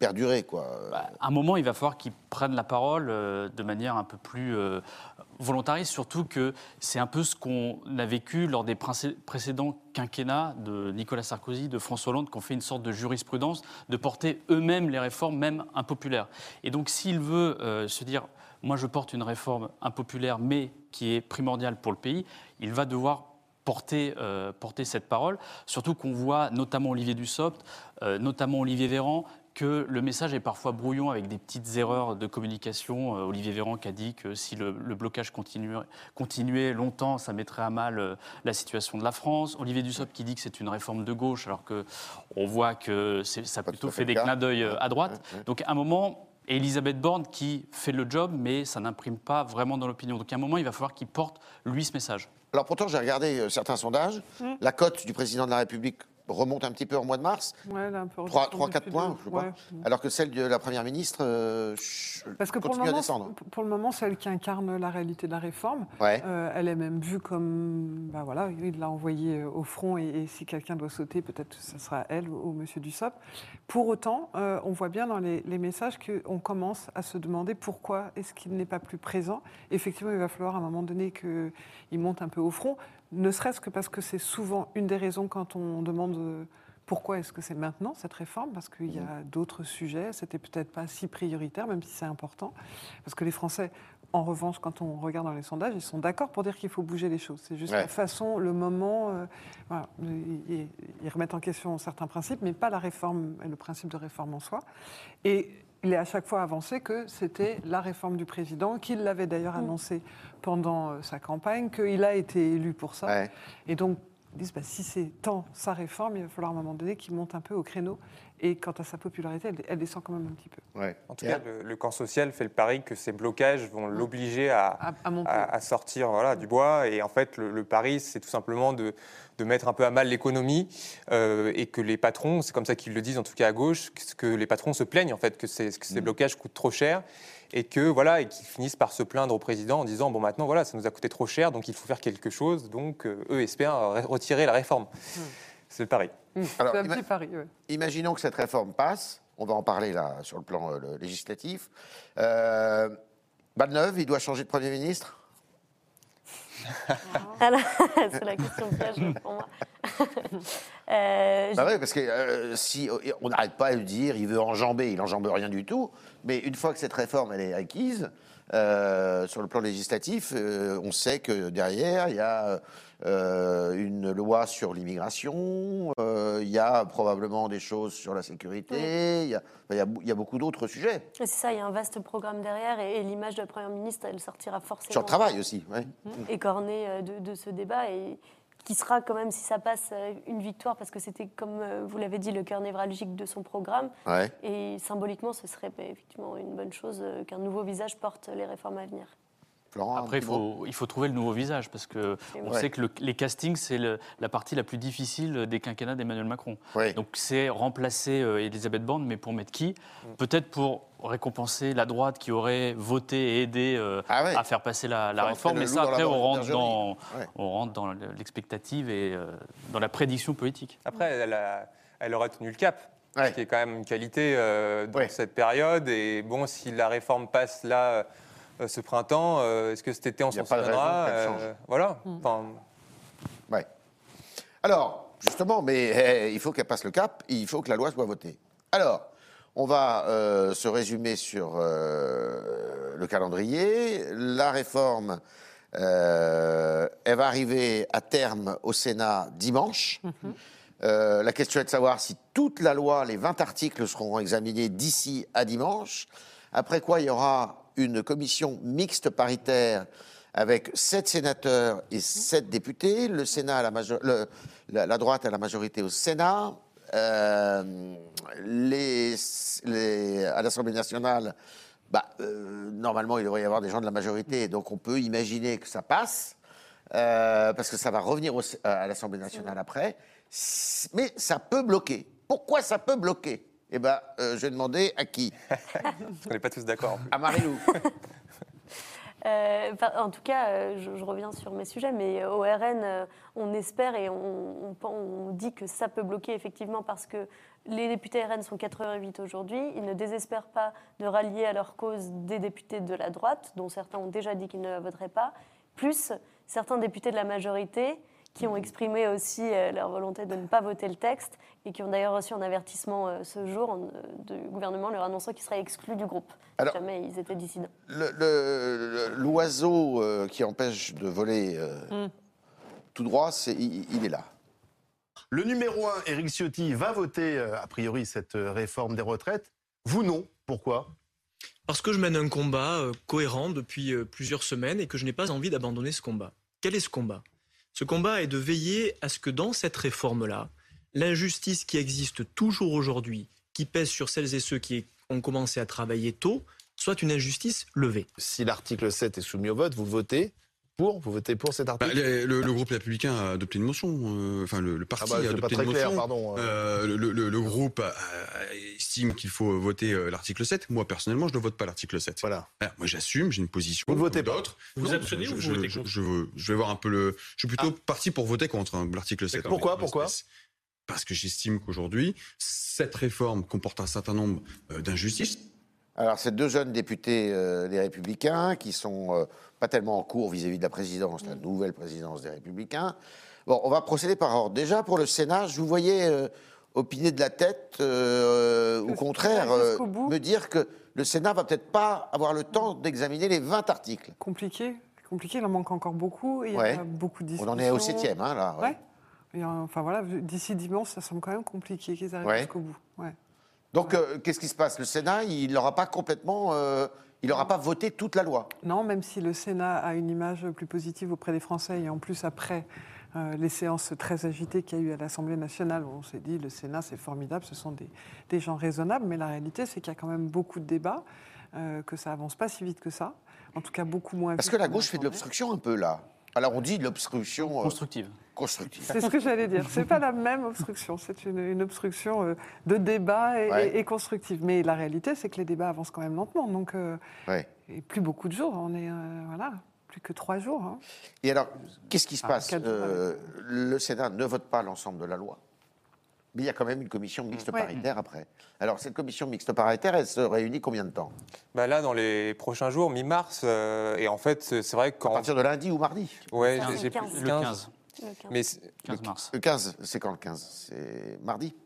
Speaker 3: perdurer quoi?
Speaker 4: Bah, à un moment, il va falloir qu'ils prennent la parole euh, de manière un peu plus euh, volontariste, surtout que c'est un peu ce qu'on a vécu lors des précédents quinquennats de Nicolas Sarkozy, de François Hollande, qui ont fait une sorte de jurisprudence de porter eux-mêmes les réformes, même impopulaires. Et donc, s'il veut euh, se dire, moi je porte une réforme impopulaire, mais qui est primordiale pour le pays, il va devoir porter, euh, cette parole, surtout qu'on voit notamment Olivier Dussopt, euh, notamment Olivier Véran, que le message est parfois brouillon avec des petites erreurs de communication. Euh, Olivier Véran qui a dit que si le, le blocage continuait, continuait longtemps, ça mettrait à mal euh, la situation de la France. Olivier Dussopt qui dit que c'est une réforme de gauche, alors que on voit que c'est- ça
Speaker 3: Pas
Speaker 4: plutôt
Speaker 3: fait
Speaker 4: fait des clins d'œil euh, à droite.
Speaker 3: Ouais, ouais.
Speaker 4: Donc à un moment, et Elisabeth Borne qui fait le job, mais ça n'imprime pas vraiment dans l'opinion. Donc à un moment, il va falloir qu'il porte, lui, ce message.
Speaker 3: Alors pourtant, j'ai regardé certains sondages.
Speaker 5: Hmm.
Speaker 3: La cote du président de la République remonte un petit peu au mois de mars.
Speaker 5: Ouais, elle est un peu
Speaker 3: 3,
Speaker 5: redescendue
Speaker 3: 4
Speaker 5: depuis
Speaker 3: points,
Speaker 5: deux-
Speaker 3: je crois.
Speaker 5: ouais.
Speaker 3: Alors que celle de la Première ministre euh, ch-
Speaker 5: Parce que pour le,
Speaker 3: continue à descendre.
Speaker 5: pour le moment, celle qui incarne la réalité de la réforme,
Speaker 3: Ouais.
Speaker 5: euh, elle est même vue comme, ben voilà, il l'a envoyée au front et, et si quelqu'un doit sauter, peut-être ce sera elle ou, ou Monsieur Dussopt. Pour autant, euh, on voit bien dans les, les messages qu'on commence à se demander pourquoi est-ce qu'il n'est pas plus présent. Effectivement, il va falloir à un moment donné qu'il monte un peu au front, ne serait-ce que parce que c'est souvent une des raisons quand on demande euh, pourquoi est-ce que c'est maintenant cette réforme? Parce qu'il y a d'autres sujets, c'était peut-être pas si prioritaire, même si c'est important. Parce que les Français, en revanche, quand on regarde dans les sondages, ils sont d'accord pour dire qu'il faut bouger les choses. C'est juste
Speaker 3: Ouais.
Speaker 5: la façon, le moment. euh, voilà. Ils, ils- ils remettent en question certains principes, mais pas la réforme, le principe de réforme en soi. Et il est à chaque fois avancé que c'était la réforme du président, qu'il l'avait d'ailleurs annoncé pendant euh, sa campagne, qu'il a été élu pour ça.
Speaker 3: Ouais.
Speaker 5: Et donc, ils disent, bah, si c'est tant sa réforme, il va falloir à un moment donné qu'il monte un peu au créneau. Et quant à sa popularité, elle, elle descend quand même un petit peu.
Speaker 3: Ouais.
Speaker 6: En tout cas, le, le camp social fait le pari que ces blocages vont l'obliger à,
Speaker 5: À, à monter.
Speaker 6: à, à sortir voilà, du bois. Et en fait, le, le pari, c'est tout simplement de, de mettre un peu à mal l'économie euh, et que les patrons, c'est comme ça qu'ils le disent en tout cas à gauche, que, que les patrons se plaignent en fait que, ces- que ces blocages coûtent trop cher et que voilà et qu'ils finissent par se plaindre au président en disant bon maintenant voilà ça nous a coûté trop cher donc il faut faire quelque chose donc euh, eux espèrent re- retirer la réforme. C'est le pari.
Speaker 3: Alors,
Speaker 5: C'est un
Speaker 3: ima-
Speaker 5: petit pari, ouais.
Speaker 3: imaginons que cette réforme passe. On va en parler là sur le plan euh, le législatif. Euh, il doit changer de Premier ministre?
Speaker 2: Alors, c'est la question piège pour moi. Euh,
Speaker 3: Bah ouais, parce que euh, si on n'arrête pas de le dire, il veut enjamber, il enjambe rien du tout. Mais une fois que cette réforme elle est acquise, euh, sur le plan législatif, euh, on sait que derrière il y a euh, une loi sur l'immigration, euh, il y a probablement des choses sur la sécurité, il y a, y y beaucoup d'autres sujets
Speaker 2: C'est ça, il y a un vaste programme derrière et, et l'image de la Première ministre, elle sortira forcément.
Speaker 3: sur le travail aussi. ouais.
Speaker 2: écorné euh, de, de ce débat et qui sera quand même, si ça passe, une victoire parce que c'était, comme vous l'avez dit, le cœur névralgique de son programme.
Speaker 3: Ouais.
Speaker 2: Et symboliquement, ce serait bah, effectivement une bonne chose qu'un nouveau visage porte les réformes à venir.
Speaker 3: Florent,
Speaker 4: Après, il faut, il faut trouver le nouveau visage, parce que on
Speaker 3: Ouais.
Speaker 4: sait que le- les castings, c'est le- la partie la plus difficile des quinquennats d'Emmanuel Macron.
Speaker 3: Ouais.
Speaker 4: Donc c'est remplacer euh, Elisabeth Borne, mais pour mettre qui? Peut-être pour récompenser la droite qui aurait voté et aidé euh,
Speaker 3: Ah ouais.
Speaker 4: à faire passer la, réforme. Mais ça, après, on rentre, dans,
Speaker 3: Ouais.
Speaker 4: on rentre dans l'expectative et euh, dans la prédiction politique.
Speaker 6: Après, elle, a- elle aurait tenu le cap,
Speaker 3: Ouais.
Speaker 6: ce qui est quand même une qualité euh, dans
Speaker 3: Ouais.
Speaker 6: cette période. Et bon, si la réforme passe là, euh, ce printemps, euh, est-ce que cet été on s'en souviendra Euh. Voilà. Enfin,
Speaker 3: Ouais. Alors, justement, mais eh, il faut qu'elle passe le cap, il faut que la loi soit votée. Alors, on va euh, se résumer sur euh, le calendrier. La réforme, euh, elle va arriver à terme au Sénat dimanche. Euh, la question est de savoir si toute la loi, les 20 articles seront examinés d'ici à dimanche. Après quoi, il y aura une commission mixte paritaire avec sept sénateurs et sept députés. Le Sénat, la, le- droite a la majorité au Sénat. Euh, les, les- à l'Assemblée nationale, bah, euh, normalement, il devrait y avoir des gens de la majorité, donc on peut imaginer que ça passe, euh, parce que ça va revenir au- à l'Assemblée nationale après. Mais ça peut bloquer. Pourquoi ça peut bloquer? Eh ben, euh, je vais demander à qui
Speaker 6: on n'est pas tous d'accord.
Speaker 3: À Marilou.
Speaker 2: Euh, en tout cas, euh, je, je reviens sur mes sujets, mais au RN, on espère et on, on pen- on dit que ça peut bloquer effectivement parce que les députés RN sont 88 aujourd'hui. Ils ne désespèrent pas de rallier à leur cause des députés de la droite, dont certains ont déjà dit qu'ils ne la voteraient pas, plus certains députés de la majorité qui ont exprimé aussi euh, leur volonté de ne pas voter le texte et qui ont d'ailleurs reçu un avertissement euh, ce jour euh, du gouvernement leur annonçant qu'ils seraient exclus du groupe
Speaker 3: Alors-
Speaker 2: si jamais ils étaient dissidents.
Speaker 3: L'oiseau qui empêche de voler euh, tout droit, c'est, il, il est là.
Speaker 7: Le numéro 1, Éric Ciotti, va voter, a priori, cette réforme des retraites. Vous, non. Pourquoi?
Speaker 8: Parce que je mène un combat cohérent depuis plusieurs semaines et que je n'ai pas envie d'abandonner ce combat. Quel est ce combat? Ce combat est de veiller à ce que dans cette réforme-là, l'injustice qui existe toujours aujourd'hui, qui pèse sur celles et ceux qui ont commencé à travailler tôt, soit une injustice levée.
Speaker 7: Si l'article 7 est soumis au vote, vous votez pour Vous votez pour cet
Speaker 9: Bah,
Speaker 7: article
Speaker 9: le, le- le groupe républicain a adopté une motion, euh, enfin le, le
Speaker 7: Ah
Speaker 9: parti
Speaker 7: bah,
Speaker 9: a adopté
Speaker 7: très
Speaker 9: une
Speaker 7: clair,
Speaker 9: motion.
Speaker 7: pardon. euh.
Speaker 9: Euh, le, le- le groupe euh, estime qu'il faut voter euh, l'article 7. Moi, personnellement, je ne vote pas l'article 7.
Speaker 7: Voilà.
Speaker 9: Ah, Moi, j'assume, j'ai une position.
Speaker 7: Vous ne votez
Speaker 9: d'autres.
Speaker 8: Vous
Speaker 9: Non,
Speaker 8: abstenez
Speaker 9: je-
Speaker 8: ou vous
Speaker 9: je-
Speaker 8: votez contre
Speaker 9: je, veux- je vais voir un peu le. Je suis plutôt parti pour voter contre hein, l'article 7.
Speaker 7: D'accord. Pourquoi, pourquoi.
Speaker 9: Parce que j'estime qu'aujourd'hui, cette réforme comporte un certain nombre euh, d'injustices.
Speaker 3: Alors, c'est deux jeunes députés euh, des Républicains qui sont euh, pas tellement en cours vis-à-vis de la présidence, la nouvelle présidence des Républicains. Bon, on va procéder par ordre. Déjà, pour le Sénat, je vous voyais euh, opiner de la tête, euh, au contraire, euh, me dire que le Sénat va peut-être pas avoir le temps d'examiner les 20 articles.
Speaker 5: Compliqué, compliqué, il en manque encore beaucoup. et Il y
Speaker 3: Ouais.
Speaker 5: a beaucoup de
Speaker 3: On
Speaker 5: discussions.
Speaker 3: en est au septième, hein, là. ouais.
Speaker 5: Ouais. Et, enfin voilà, d'ici dimanche, ça semble quand même compliqué qu'ils arrivent jusqu'au bout. Ouais.
Speaker 3: Donc, euh, qu'est-ce qui se passe? Le Sénat, il n'aura pas complètement, euh, il n'aura pas voté toute la loi.
Speaker 5: Non, même si le Sénat a une image plus positive auprès des Français et en plus après euh, les séances très agitées qu'il y a eu à l'Assemblée nationale, où on s'est dit le Sénat c'est formidable, ce sont des, des gens raisonnables, mais la réalité c'est qu'il y a quand même beaucoup de débats, que ça avance pas si vite que ça, en tout cas beaucoup moins
Speaker 3: Parce
Speaker 5: vite
Speaker 3: que la gauche fait de l'obstruction un peu, là. Alors, on dit l'obstruction euh,
Speaker 4: Constructive.
Speaker 3: constructive.
Speaker 5: C'est ce que j'allais dire. C'est pas la même obstruction. C'est une, une obstruction euh, de débat et,
Speaker 3: Ouais.
Speaker 5: et- et constructive. Mais la réalité, c'est que les débats avancent quand même lentement. Donc, euh,
Speaker 3: Ouais.
Speaker 5: et plus beaucoup de jours. On est euh, voilà, plus que trois jours. hein.
Speaker 3: Et alors, qu'est-ce qui se
Speaker 5: Ah,
Speaker 3: passe Euh, Le Sénat ne vote pas l'ensemble de la loi? Mais il y a quand même une commission mixte
Speaker 5: Ouais.
Speaker 3: paritaire après. Alors, cette commission mixte paritaire, elle se réunit combien de temps?
Speaker 6: Bah là, dans les prochains jours, mi-mars, euh, et en fait, c'est vrai que
Speaker 3: À
Speaker 6: quand.
Speaker 3: partir de lundi ou mardi?
Speaker 2: Quinze.
Speaker 6: j'ai- plus-
Speaker 4: Le 15,
Speaker 2: Le quinze.
Speaker 6: Mais c'est-
Speaker 4: 15 mars.
Speaker 3: Le 15, c'est quand le 15 C'est mardi?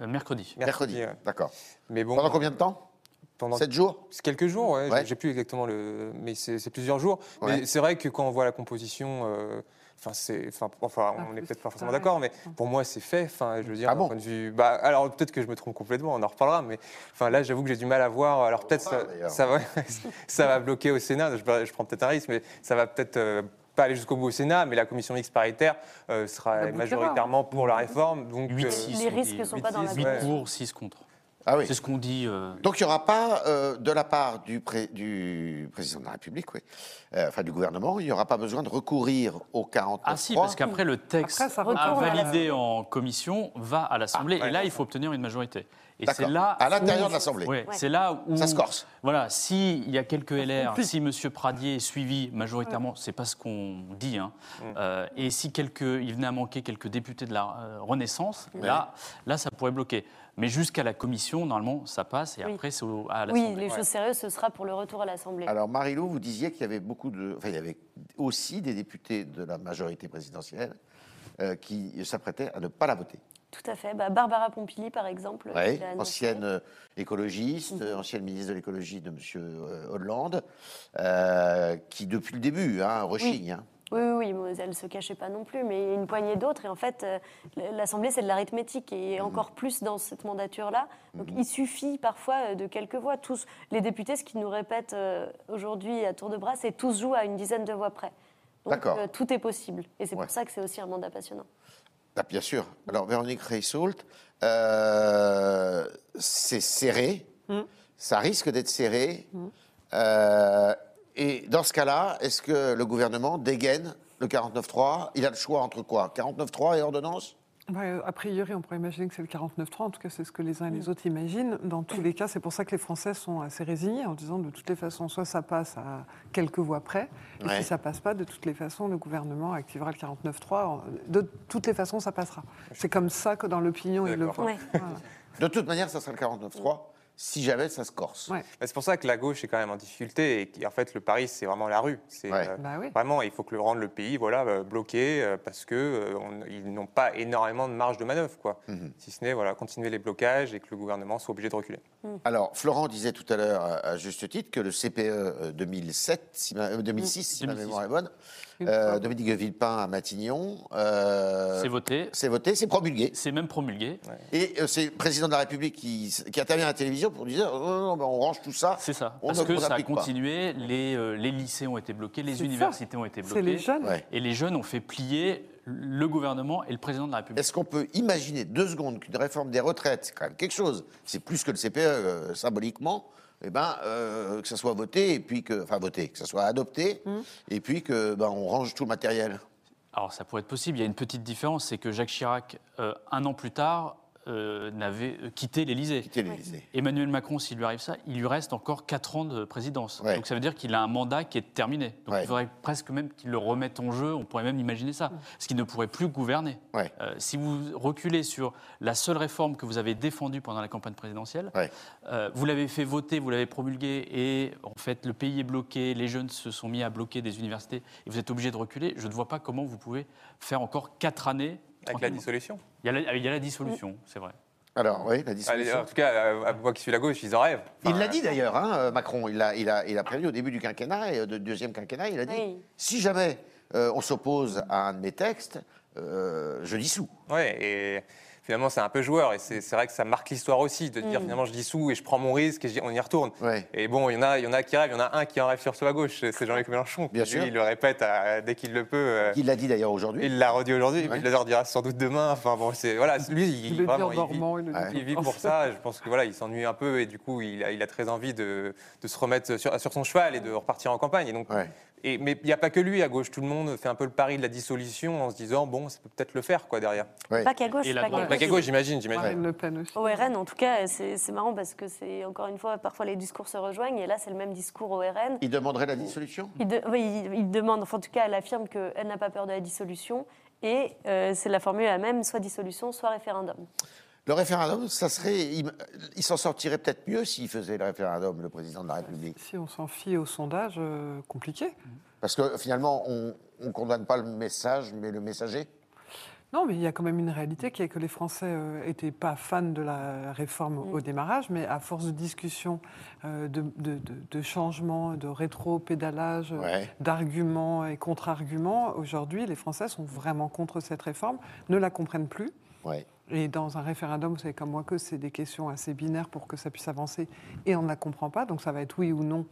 Speaker 4: Euh, mercredi.
Speaker 6: mercredi. ouais.
Speaker 3: D'accord.
Speaker 6: Mais bon,
Speaker 3: Pendant combien de temps?
Speaker 6: Pendant
Speaker 3: 7 jours?
Speaker 6: C'est quelques jours, ouais.
Speaker 3: Ouais.
Speaker 6: J'ai- plus exactement le, mais c'est c'est plusieurs jours.
Speaker 3: Ouais.
Speaker 6: Mais c'est vrai que quand on voit la composition, euh, enfin c'est, enfin, enfin, on n'est peut-être pas forcément d'accord, mais pour moi c'est fait. Enfin, je veux dire,
Speaker 3: Ah bon
Speaker 6: point de vue, bah, alors peut-être que je me trompe complètement, on en reparlera, mais enfin là, j'avoue que j'ai du mal à voir. Alors peut-être ça, ça va, ça va bloquer au Sénat. Je, je prends peut-être un risque, mais ça va peut-être. euh, pas aller jusqu'au bout au Sénat, mais la commission mixte paritaire euh, sera majoritairement pour la réforme. Donc,
Speaker 4: 8,
Speaker 6: euh,
Speaker 4: 6.
Speaker 2: Les risques ne sont pas dans la
Speaker 4: 8
Speaker 6: ouais.
Speaker 4: pour, 6 contre.
Speaker 3: Ah oui.
Speaker 4: C'est ce qu'on dit. euh,
Speaker 3: Donc il n'y aura pas, euh, de la part du, pré- du président de la République, oui, euh, enfin du gouvernement, il n'y aura pas besoin de recourir au 49
Speaker 4: Ah si, parce qu'après le texte
Speaker 5: Après, ça
Speaker 2: retourne
Speaker 4: à
Speaker 2: à la-
Speaker 4: validé en commission va à l'Assemblée.
Speaker 6: Ah, ouais.
Speaker 4: et là, il faut obtenir une majorité. Et c'est là
Speaker 3: À l'intérieur
Speaker 4: où-
Speaker 3: de l'Assemblée.
Speaker 4: Ouais,
Speaker 2: Ouais.
Speaker 4: c'est là où
Speaker 3: Ça se corse.
Speaker 4: Voilà, s'il y a quelques LR, si M. Pradier est suivi majoritairement, c'est pas ce qu'on dit, hein, euh, et si quelques, il venait à manquer quelques députés de la Renaissance, là, là, ça pourrait bloquer. Mais jusqu'à la commission, normalement, ça passe, et
Speaker 2: Oui.
Speaker 4: après, c'est à
Speaker 2: Oui,
Speaker 4: l'Assemblée.
Speaker 2: les choses sérieuses, ce sera pour le retour à l'Assemblée.
Speaker 3: Alors Marilou, vous disiez qu'il y avait beaucoup de, enfin il y avait aussi des députés de la majorité présidentielle euh, qui s'apprêtaient à ne pas la voter.
Speaker 2: Tout à fait. Bah, Barbara Pompili, par exemple.
Speaker 3: Ouais, ancienne euh, écologiste, euh, ancienne ministre de l'écologie de M. Hollande, euh, qui depuis le début hein, rechigne. hein.
Speaker 2: Oui, oui, oui, elle ne se cachait pas non plus, mais une poignée d'autres. Et en fait, euh, l'Assemblée, c'est de l'arithmétique, et
Speaker 3: Mhm.
Speaker 2: encore plus dans cette mandature-là. Donc il suffit parfois euh, de quelques voix. Tous les députés, ce qu'ils nous répètent euh, aujourd'hui à tour de bras, c'est tous jouent à une dizaine de voix près. Donc euh, tout est possible. Et c'est
Speaker 3: Ouais.
Speaker 2: pour ça que c'est aussi un mandat passionnant.
Speaker 3: Ah, bien sûr. Alors, Véronique Reissoult, euh, c'est serré. Ça risque d'être serré. Euh, et dans ce cas-là, est-ce que le gouvernement dégaine le 49.3 Il a le choix entre quoi? 49.3 et ordonnance?
Speaker 5: Bah, euh, a priori, on pourrait imaginer que c'est le 49-3. En tout cas, c'est ce que les uns et les autres imaginent. Dans tous les cas, c'est pour ça que les Français sont assez résignés en disant de toutes les façons, soit ça passe à quelques voix près, et
Speaker 3: Ouais.
Speaker 5: si ça passe pas, de toutes les façons, le gouvernement activera le 49-3. De toutes les façons, ça passera. C'est comme ça que dans l'opinion, ils le voient.
Speaker 2: Ouais.
Speaker 5: Voilà.
Speaker 3: De toute manière, ça sera le 49.3 si jamais ça se corse.
Speaker 5: Ouais.
Speaker 6: Bah, C'est pour ça que la gauche est quand même en difficulté et qu'en fait le pari c'est vraiment la rue. C'est
Speaker 3: Ouais.
Speaker 6: euh,
Speaker 5: Bah oui.
Speaker 6: vraiment il faut que le rendre le pays voilà euh, bloqué euh, parce que euh, on- ils n'ont pas énormément de marge de manœuvre quoi.
Speaker 3: Mhm.
Speaker 6: Si ce n'est voilà continuer les blocages et que le gouvernement soit obligé de reculer.
Speaker 3: Alors, Florent disait tout à l'heure, à juste titre, que le CPE euh, 2007, si ma- euh, 2006, si ma
Speaker 4: 2006.
Speaker 3: mémoire est bonne, euh, Dominique Villepin à Matignon, euh,
Speaker 4: C'est voté,
Speaker 3: c'est voté, c'est promulgué.
Speaker 4: c'est même promulgué.
Speaker 3: Et euh, c'est le président de la République qui, qui intervient à la télévision pour dire oh, non, non, ben, on range tout ça.
Speaker 4: C'est ça.
Speaker 3: On
Speaker 4: Parce
Speaker 3: ne-
Speaker 4: que
Speaker 3: on
Speaker 4: ça a continué, les, euh, les lycées ont été bloqués, les
Speaker 5: ça.
Speaker 4: universités ont été
Speaker 5: C'est
Speaker 4: bloquées.
Speaker 5: les jeunes.
Speaker 3: Ouais.
Speaker 4: Et les jeunes ont fait plier le gouvernement et le président de la République.
Speaker 3: Est-ce qu'on peut imaginer deux secondes qu'une réforme des retraites, c'est quand même quelque chose, c'est plus que le CPE euh, symboliquement, eh ben, euh, que ça soit voté, et puis que, enfin voté, que ça soit adopté,
Speaker 5: Mmh.
Speaker 3: et puis que ben, on range tout le matériel
Speaker 4: Alors ça pourrait être possible. Il y a une petite différence, c'est que Jacques Chirac, euh, un an plus tard, euh, n'avait euh, quitté l'Élysée. Emmanuel Macron, s'il lui arrive ça, il lui reste encore 4 ans de présidence.
Speaker 3: Ouais.
Speaker 4: Donc ça veut dire qu'il a un mandat qui est terminé. Donc
Speaker 3: Ouais.
Speaker 4: il faudrait presque même qu'il le remette en jeu, on pourrait même imaginer ça. Parce qu'il ne pourrait plus gouverner.
Speaker 3: Ouais.
Speaker 4: Euh, si vous reculez sur la seule réforme que vous avez défendue pendant la campagne présidentielle,
Speaker 3: Ouais.
Speaker 4: euh, vous l'avez fait voter, vous l'avez promulgué, et en fait le pays est bloqué, les jeunes se sont mis à bloquer des universités, et vous êtes obligé de reculer. Je ne vois pas comment vous pouvez faire encore 4 années.
Speaker 6: Avec la dissolution.
Speaker 4: Il y a la, il y a la dissolution, c'est vrai.
Speaker 3: Alors, oui, la
Speaker 6: Allez,
Speaker 3: dissolution.
Speaker 6: en tout cas, à, moi qui suis la gauche, ils en rêvent.
Speaker 3: Il l'a dit d'ailleurs, hein, euh, Macron. Il a, il, a, il a prévenu au début du quinquennat et de- deuxième quinquennat, il a dit
Speaker 2: Oui.
Speaker 3: si jamais euh, on s'oppose à un de mes textes, euh, je dissous.
Speaker 6: Ouais, et finalement, c'est un peu joueur. Et c'est vrai que ça marque l'histoire aussi, de dire finalement, je dissous et je prends mon risque et on y retourne.
Speaker 3: Ouais.
Speaker 6: Et bon, il y, en a, il y en a qui rêvent, il y en a un qui en rêve sur à gauche, c'est Jean-Luc Mélenchon.
Speaker 3: Bien
Speaker 6: Lui,
Speaker 3: sûr.
Speaker 6: Il le répète à- dès qu'il le peut. euh,
Speaker 3: Il l'a dit d'ailleurs aujourd'hui.
Speaker 6: il l'a redit aujourd'hui,
Speaker 3: Ouais.
Speaker 6: il le redira sans doute demain. Enfin bon, c'est voilà, lui, il,
Speaker 5: Il
Speaker 6: vraiment,
Speaker 5: en
Speaker 6: il vit-
Speaker 5: dormant.
Speaker 3: Ouais.
Speaker 6: il vit pour ça. Je pense que voilà, il s'ennuie un peu et du coup, il a, il a très envie de, de se remettre sur, sur son cheval et de repartir en campagne. Et donc,
Speaker 3: Ouais.
Speaker 6: Et, mais il n'y a pas que lui à gauche. Tout le monde fait un peu le pari de la dissolution en se disant bon, ça peut peut-être le faire quoi derrière.
Speaker 3: Ouais.
Speaker 2: Pas qu'à gauche,
Speaker 4: Et la
Speaker 2: pas
Speaker 6: Pas qu'à
Speaker 2: gauche.
Speaker 6: gauche, j'imagine, j'imagine.
Speaker 5: Marine Le Pen aussi.
Speaker 2: Au RN, en tout cas, c'est c'est marrant parce que c'est encore une fois, parfois les discours se rejoignent et là, c'est le même discours au RN.
Speaker 3: Il demanderait la dissolution?
Speaker 2: Il, de- oui, il- il demande, enfin, en tout cas, elle affirme qu'elle n'a pas peur de la dissolution et euh, c'est la formule la même, soit dissolution, soit référendum.
Speaker 3: Le référendum, ça serait, il, il s'en sortirait peut-être mieux s'il faisait le référendum, le président de la République.
Speaker 5: Si on s'en fie au sondage, euh, compliqué.
Speaker 3: Parce que finalement, on ne condamne pas le message, mais le messager.
Speaker 5: Non, mais il y a quand même une réalité qui est que les Français n'étaient pas fans de la réforme au démarrage, mais à force de discussions, euh, de, de, de- de changements, de rétro-pédalage, euh,
Speaker 3: Ouais.
Speaker 5: d'arguments et contre-arguments, aujourd'hui, les Français sont vraiment contre cette réforme, ne la comprennent plus.
Speaker 3: Ouais.
Speaker 5: Et dans un référendum, vous savez comme moi que c'est des questions assez binaires pour que ça puisse avancer et on ne la comprend pas. Donc ça va être oui ou non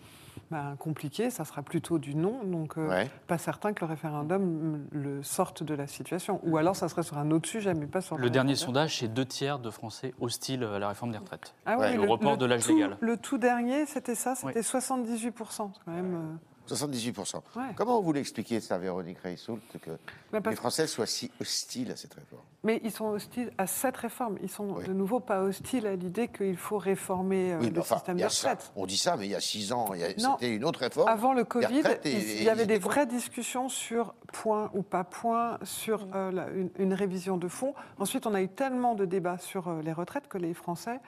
Speaker 5: ben, compliqué. Ça sera plutôt du non. Donc euh,
Speaker 3: Ouais.
Speaker 5: pas certain que le référendum le sorte de la situation. Ou alors ça serait sur un autre sujet, mais pas sur
Speaker 4: Le dernier
Speaker 5: référendum.
Speaker 4: sondage, c'est deux tiers de Français hostiles à la réforme des retraites.
Speaker 5: Ah
Speaker 3: Ouais,
Speaker 5: oui,
Speaker 4: le report de l'âge
Speaker 5: tout-
Speaker 4: légal.
Speaker 5: Le tout dernier, c'était ça, c'était 78%. C'est quand même. euh,
Speaker 3: 78%.
Speaker 5: Ouais.
Speaker 3: Comment vous l'expliquez ça, Véronique Reissoult, que
Speaker 5: parce
Speaker 3: les Français soient si hostiles à cette réforme?
Speaker 5: Mais ils sont hostiles à cette réforme. Ils sont
Speaker 3: Oui.
Speaker 5: de nouveau pas hostiles à l'idée qu'il faut réformer euh,
Speaker 3: Oui,
Speaker 5: le
Speaker 3: enfin,
Speaker 5: système de retraite.
Speaker 3: On dit ça, mais il y a six ans, il y a-
Speaker 5: Non.
Speaker 3: c'était une autre réforme.
Speaker 5: Avant le Covid,
Speaker 3: et-
Speaker 5: il y avait des vraies discussions sur point ou pas point, sur euh, la- une, une révision de fond. Ensuite, on a eu tellement de débats sur euh, les retraites que les Français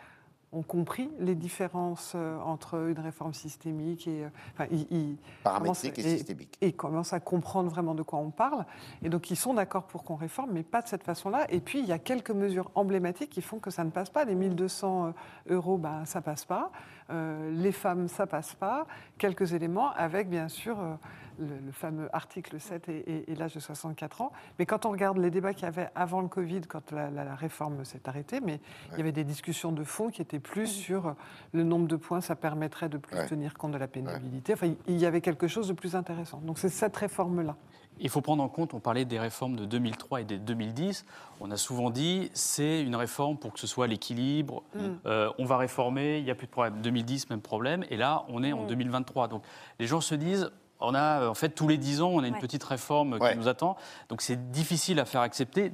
Speaker 5: ont compris les différences euh, entre une réforme systémique et... euh, enfin, ils- ils
Speaker 3: Paramétrique et systémique.
Speaker 5: Et ils commencent à comprendre vraiment de quoi on parle. Et donc, ils sont d'accord pour qu'on réforme, mais pas de cette façon-là. Et puis, il y a quelques mesures emblématiques qui font que ça ne passe pas. Les 1200 euros, bah, ça passe pas. Euh, les femmes, ça passe pas. Quelques éléments avec, bien sûr, euh, le, le fameux article 7 et, et- et l'âge de 64 ans. Mais quand on regarde les débats qu'il y avait avant le Covid, quand la, la- la réforme s'est arrêtée, mais il y avait des discussions de fond qui étaient plus sur euh, le nombre de points, ça permettrait de plus
Speaker 3: Ouais.
Speaker 5: tenir compte de la pénibilité. Enfin, il- il y avait quelque chose de plus intéressant. Donc c'est cette réforme-là.
Speaker 4: Il faut prendre en compte, on parlait des réformes de 2003 et de 2010. On a souvent dit c'est une réforme pour que ce soit l'équilibre. Euh, on va réformer, il n'y a plus de problème. 2010, même problème. Et là, on est en 2023. Donc les gens se disent on a, en fait, tous les 10 ans, on a une
Speaker 2: Ouais.
Speaker 4: petite réforme
Speaker 3: Ouais.
Speaker 4: qui nous attend. Donc c'est difficile à faire accepter.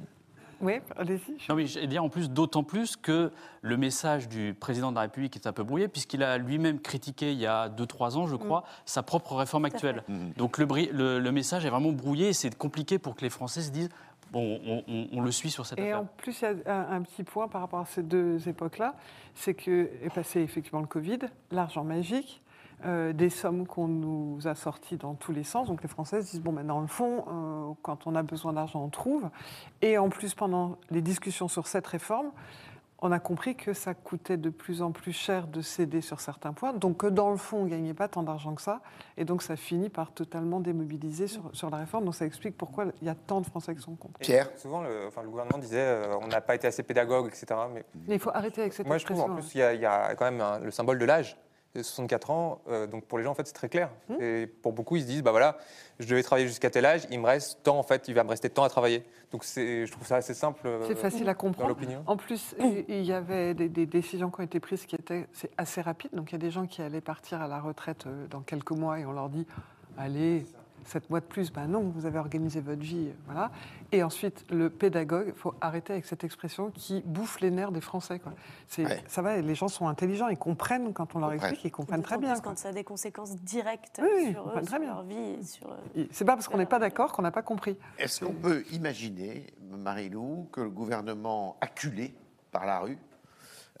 Speaker 5: Oui, allez-y.
Speaker 4: Non, mais je dire en plus, d'autant plus que le message du président de la République est un peu brouillé, puisqu'il a lui-même critiqué il y a 2-3 ans, je crois, sa propre réforme actuelle. Donc le, bri- le- le message est vraiment brouillé et c'est compliqué pour que les Français se disent bon, on, on- on le suit sur cette
Speaker 5: Et
Speaker 4: affaire.
Speaker 5: en plus, il y a un, un petit point par rapport à ces deux époques-là, c'est que est passé effectivement le Covid, l'argent magique, euh, des sommes qu'on nous a sorties dans tous les sens. Donc les Français se disent bon, ben, dans le fond, euh, quand on a besoin d'argent, on trouve. Et en plus, pendant les discussions sur cette réforme, on a compris que ça coûtait de plus en plus cher de céder sur certains points. Donc que dans le fond, on ne gagnait pas tant d'argent que ça. Et donc ça finit par totalement démobiliser sur, sur la réforme. Donc ça explique pourquoi il y a tant de Français qui sont contre.
Speaker 6: Et
Speaker 3: Pierre
Speaker 6: Souvent, le, enfin, le gouvernement disait euh, on n'a pas été assez pédagogue, etc. Mais
Speaker 5: Mais il faut arrêter avec cette
Speaker 6: moi, je trouve en plus, il y, a- il y a quand même un- le symbole de l'âge. De 64 ans, euh, donc pour les gens, en fait, c'est très clair.
Speaker 5: Mmh.
Speaker 6: Et pour beaucoup, ils se disent, bah voilà, je devais travailler jusqu'à tel âge, il me reste tant, en fait, il va me rester tant à travailler. Donc je trouve ça assez simple. euh,
Speaker 5: C'est facile à comprendre. En plus, il il y avait des, des décisions qui ont été prises qui étaient assez rapide. Donc il y a des gens qui allaient partir à la retraite euh, dans quelques mois et on leur dit allez, sept mois de plus. Ben non, vous avez organisé votre vie. euh, Voilà. Et ensuite, le pédagogue, il faut arrêter avec cette expression qui bouffe les nerfs des Français. Quoi.
Speaker 3: Ouais.
Speaker 5: Ça va, les gens sont intelligents, ils comprennent quand on leur
Speaker 3: Comprennent.
Speaker 5: explique, ils comprennent très bien.
Speaker 2: Quand ça a des conséquences directes
Speaker 5: Oui,
Speaker 2: sur eux, leur vie. Sur, euh,
Speaker 5: C'est pas parce qu'on n'est pas d'accord qu'on n'a pas compris.
Speaker 3: Est-ce qu'on peut imaginer, Marie-Lou, que le gouvernement, acculé par la rue,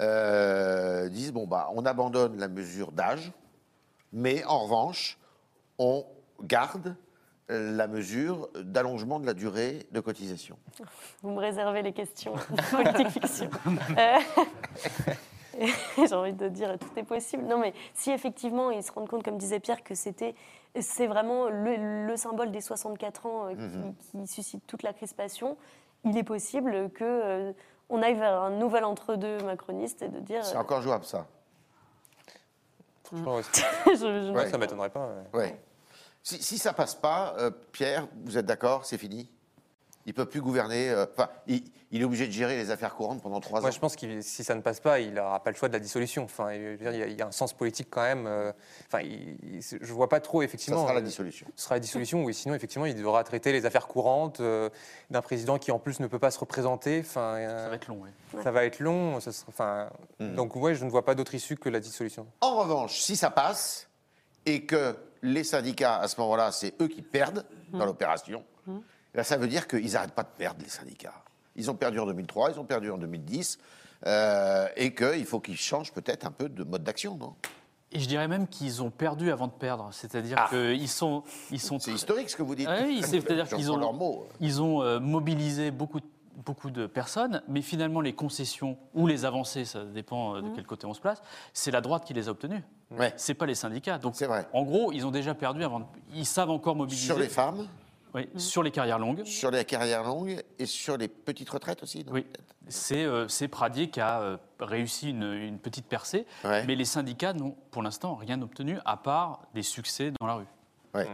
Speaker 3: euh, dise bon bah on abandonne la mesure d'âge, mais en revanche on garde euh, la mesure d'allongement de la durée de cotisation.
Speaker 2: Vous me réservez les questions politique fiction. Euh, J'ai envie de dire tout est possible. Non, mais si effectivement ils se rendent compte, comme disait Pierre, que c'était c'est vraiment le, le symbole des 64 ans euh, qui, qui suscite toute la crispation, il est possible que euh, on aille vers un nouvel entre-deux macroniste et de dire.
Speaker 3: C'est encore jouable ça.
Speaker 6: Franchement,
Speaker 2: je-
Speaker 3: Ouais.
Speaker 6: ça m'étonnerait pas. ouais.
Speaker 3: Ouais. Si, si ça passe pas, euh, Pierre, vous êtes d'accord, c'est fini Il peut plus gouverner. euh, Enfin, il, il est obligé de gérer les affaires courantes pendant trois
Speaker 6: Moi,
Speaker 3: ans.
Speaker 6: je pense que si ça ne passe pas, il n'aura pas le choix de la dissolution. Enfin, je veux dire, il y a- il y, a un sens politique quand même. euh, Enfin, il- il- je vois pas trop
Speaker 3: Ça
Speaker 6: effectivement.
Speaker 3: sera la
Speaker 6: euh,
Speaker 3: dissolution.
Speaker 6: Ce sera la dissolution, oui. Sinon, effectivement, il devra traiter les affaires courantes euh, d'un président qui, en plus, ne peut pas se représenter. Enfin, euh,
Speaker 4: Ça va être long, oui.
Speaker 6: ça va être long. ça sera- enfin,
Speaker 3: Mhm.
Speaker 6: Donc, ouais, je ne vois pas d'autre issue que la dissolution.
Speaker 3: En revanche, si ça passe et que les syndicats, à ce moment-là, c'est eux qui perdent dans l'opération, ben, ça veut dire qu'ils n'arrêtent pas de perdre, les syndicats. Ils ont perdu en 2003, ils ont perdu en 2010. euh, et qu'il faut qu'ils changent peut-être un peu de mode d'action, non?
Speaker 4: Et je dirais même qu'ils ont perdu avant de perdre. C'est-à-dire
Speaker 3: Ah.
Speaker 4: qu'ils sont, ils sont.
Speaker 3: C'est historique ce que vous dites.
Speaker 4: Ah oui, c'est-à-dire qu'ils ont,
Speaker 3: mots.
Speaker 4: ils ont euh, mobilisé beaucoup, de- beaucoup de personnes, mais finalement les concessions ou les avancées, ça dépend euh, de quel côté on se place, c'est la droite qui les a obtenues.
Speaker 3: Ouais.
Speaker 4: C'est pas les syndicats. Donc,
Speaker 3: vrai.
Speaker 4: en gros, ils ont déjà perdu avant. de- Ils savent encore mobiliser.
Speaker 3: Sur les femmes,
Speaker 4: Oui, sur les carrières longues.
Speaker 3: sur les carrières longues et sur les petites retraites aussi.
Speaker 4: Oui, c'est euh, c'est Pradier qui a euh, réussi une, une petite percée,
Speaker 3: Ouais.
Speaker 4: mais les syndicats n'ont pour l'instant rien obtenu à part des succès dans la rue.
Speaker 3: Ouais.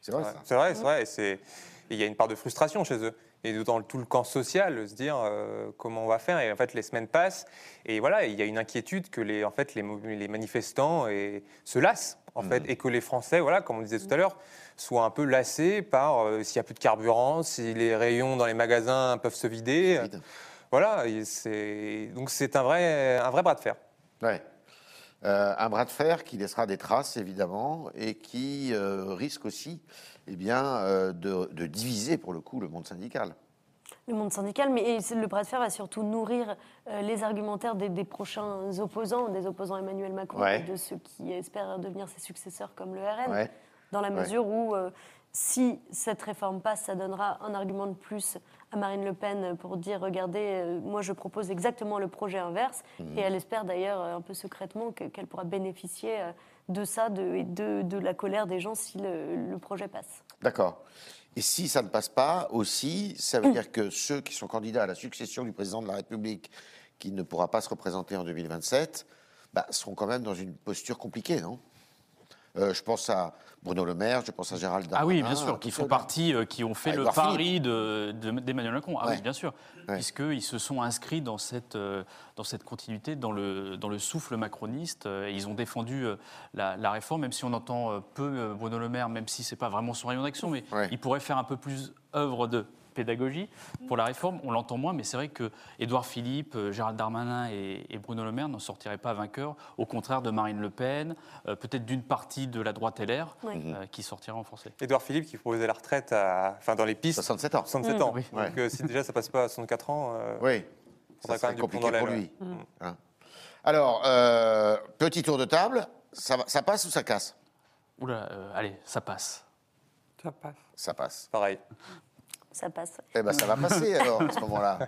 Speaker 3: C'est vrai
Speaker 6: Ouais,
Speaker 3: ça.
Speaker 6: C'est vrai, c'est vrai. Il y a une part de frustration chez eux. Et dans tout le camp social, se dire euh, comment on va faire. Et en fait, les semaines passent. Et voilà, il y a une inquiétude que les, en fait, les, manifestants et, se lassent. En fait, et que les Français, voilà, comme on disait tout à l'heure, soient un peu lassés par euh, s'il n'y a plus de carburant, si les rayons dans les magasins peuvent se vider.
Speaker 3: Vide.
Speaker 6: Voilà, donc c'est un vrai, un vrai bras de fer.
Speaker 3: Ouais. Euh, un bras de fer qui laissera des traces, évidemment, et qui risque aussi eh bien, euh, de, de diviser, pour le coup, le monde syndical.
Speaker 2: le monde syndical, mais le bras de fer va surtout nourrir euh, les argumentaires des, des prochains opposants, des opposants Emmanuel Macron,
Speaker 3: Ouais.
Speaker 2: et de ceux qui espèrent devenir ses successeurs comme le RN,
Speaker 3: Ouais.
Speaker 2: dans la
Speaker 3: Ouais.
Speaker 2: mesure où euh, si cette réforme passe, ça donnera un argument de plus à Marine Le Pen pour dire regardez, euh, moi je propose exactement le projet inverse,
Speaker 3: Mhm.
Speaker 2: et elle espère d'ailleurs un peu secrètement que- qu'elle pourra bénéficier euh, de ça de, de, de la colère des gens si le, le projet passe.
Speaker 3: D'accord. Et si ça ne passe pas aussi, ça veut dire que ceux qui sont candidats à la succession du président de la République, qui ne pourra pas se représenter en 2027, bah, seront quand même dans une posture compliquée, non? Euh, Je pense à Bruno Le Maire, je pense à Gérald Darmanin.
Speaker 4: Ah oui, bien sûr, qui font
Speaker 3: ceux-là.
Speaker 4: partie, euh, qui ont fait
Speaker 3: Ah,
Speaker 4: le pari de- de- d'Emmanuel Macron. Ah
Speaker 3: Ouais.
Speaker 4: oui, bien sûr,
Speaker 3: Ouais.
Speaker 4: puisqu'ils se sont inscrits dans cette, euh, dans cette continuité, dans le, dans le souffle macroniste. euh, et ils ont défendu euh, la, la réforme, même si on entend euh, peu euh, Bruno Le Maire, même si c'est pas vraiment son rayon d'action, mais
Speaker 3: Ouais.
Speaker 4: il pourrait faire un peu plus œuvre de pédagogie pour la réforme. On l'entend moins, mais c'est vrai que Édouard Philippe, euh, Gérald Darmanin et, et Bruno Le Maire n'en sortiraient pas vainqueurs, au contraire de Marine Le Pen, euh, peut-être d'une partie de la droite LR,
Speaker 2: Oui.
Speaker 4: euh, qui sortira renforcée.
Speaker 6: Édouard Philippe qui proposait la retraite à, enfin, dans les pistes,
Speaker 3: 67 ans.
Speaker 6: 67
Speaker 2: Mmh.
Speaker 6: ans.
Speaker 4: Oui.
Speaker 6: Donc euh, si déjà ça passe pas à 64 ans, euh,
Speaker 3: Oui, ça
Speaker 6: quand même
Speaker 3: compliqué pour lui. Hein. Alors, euh, petit tour de table, ça, ça passe ou ça casse?
Speaker 4: Oula, euh, allez, ça passe.
Speaker 5: Ça passe.
Speaker 3: Ça passe.
Speaker 6: pareil.
Speaker 2: Ça passe.
Speaker 3: Eh ben, ça va passer alors à ce moment-là.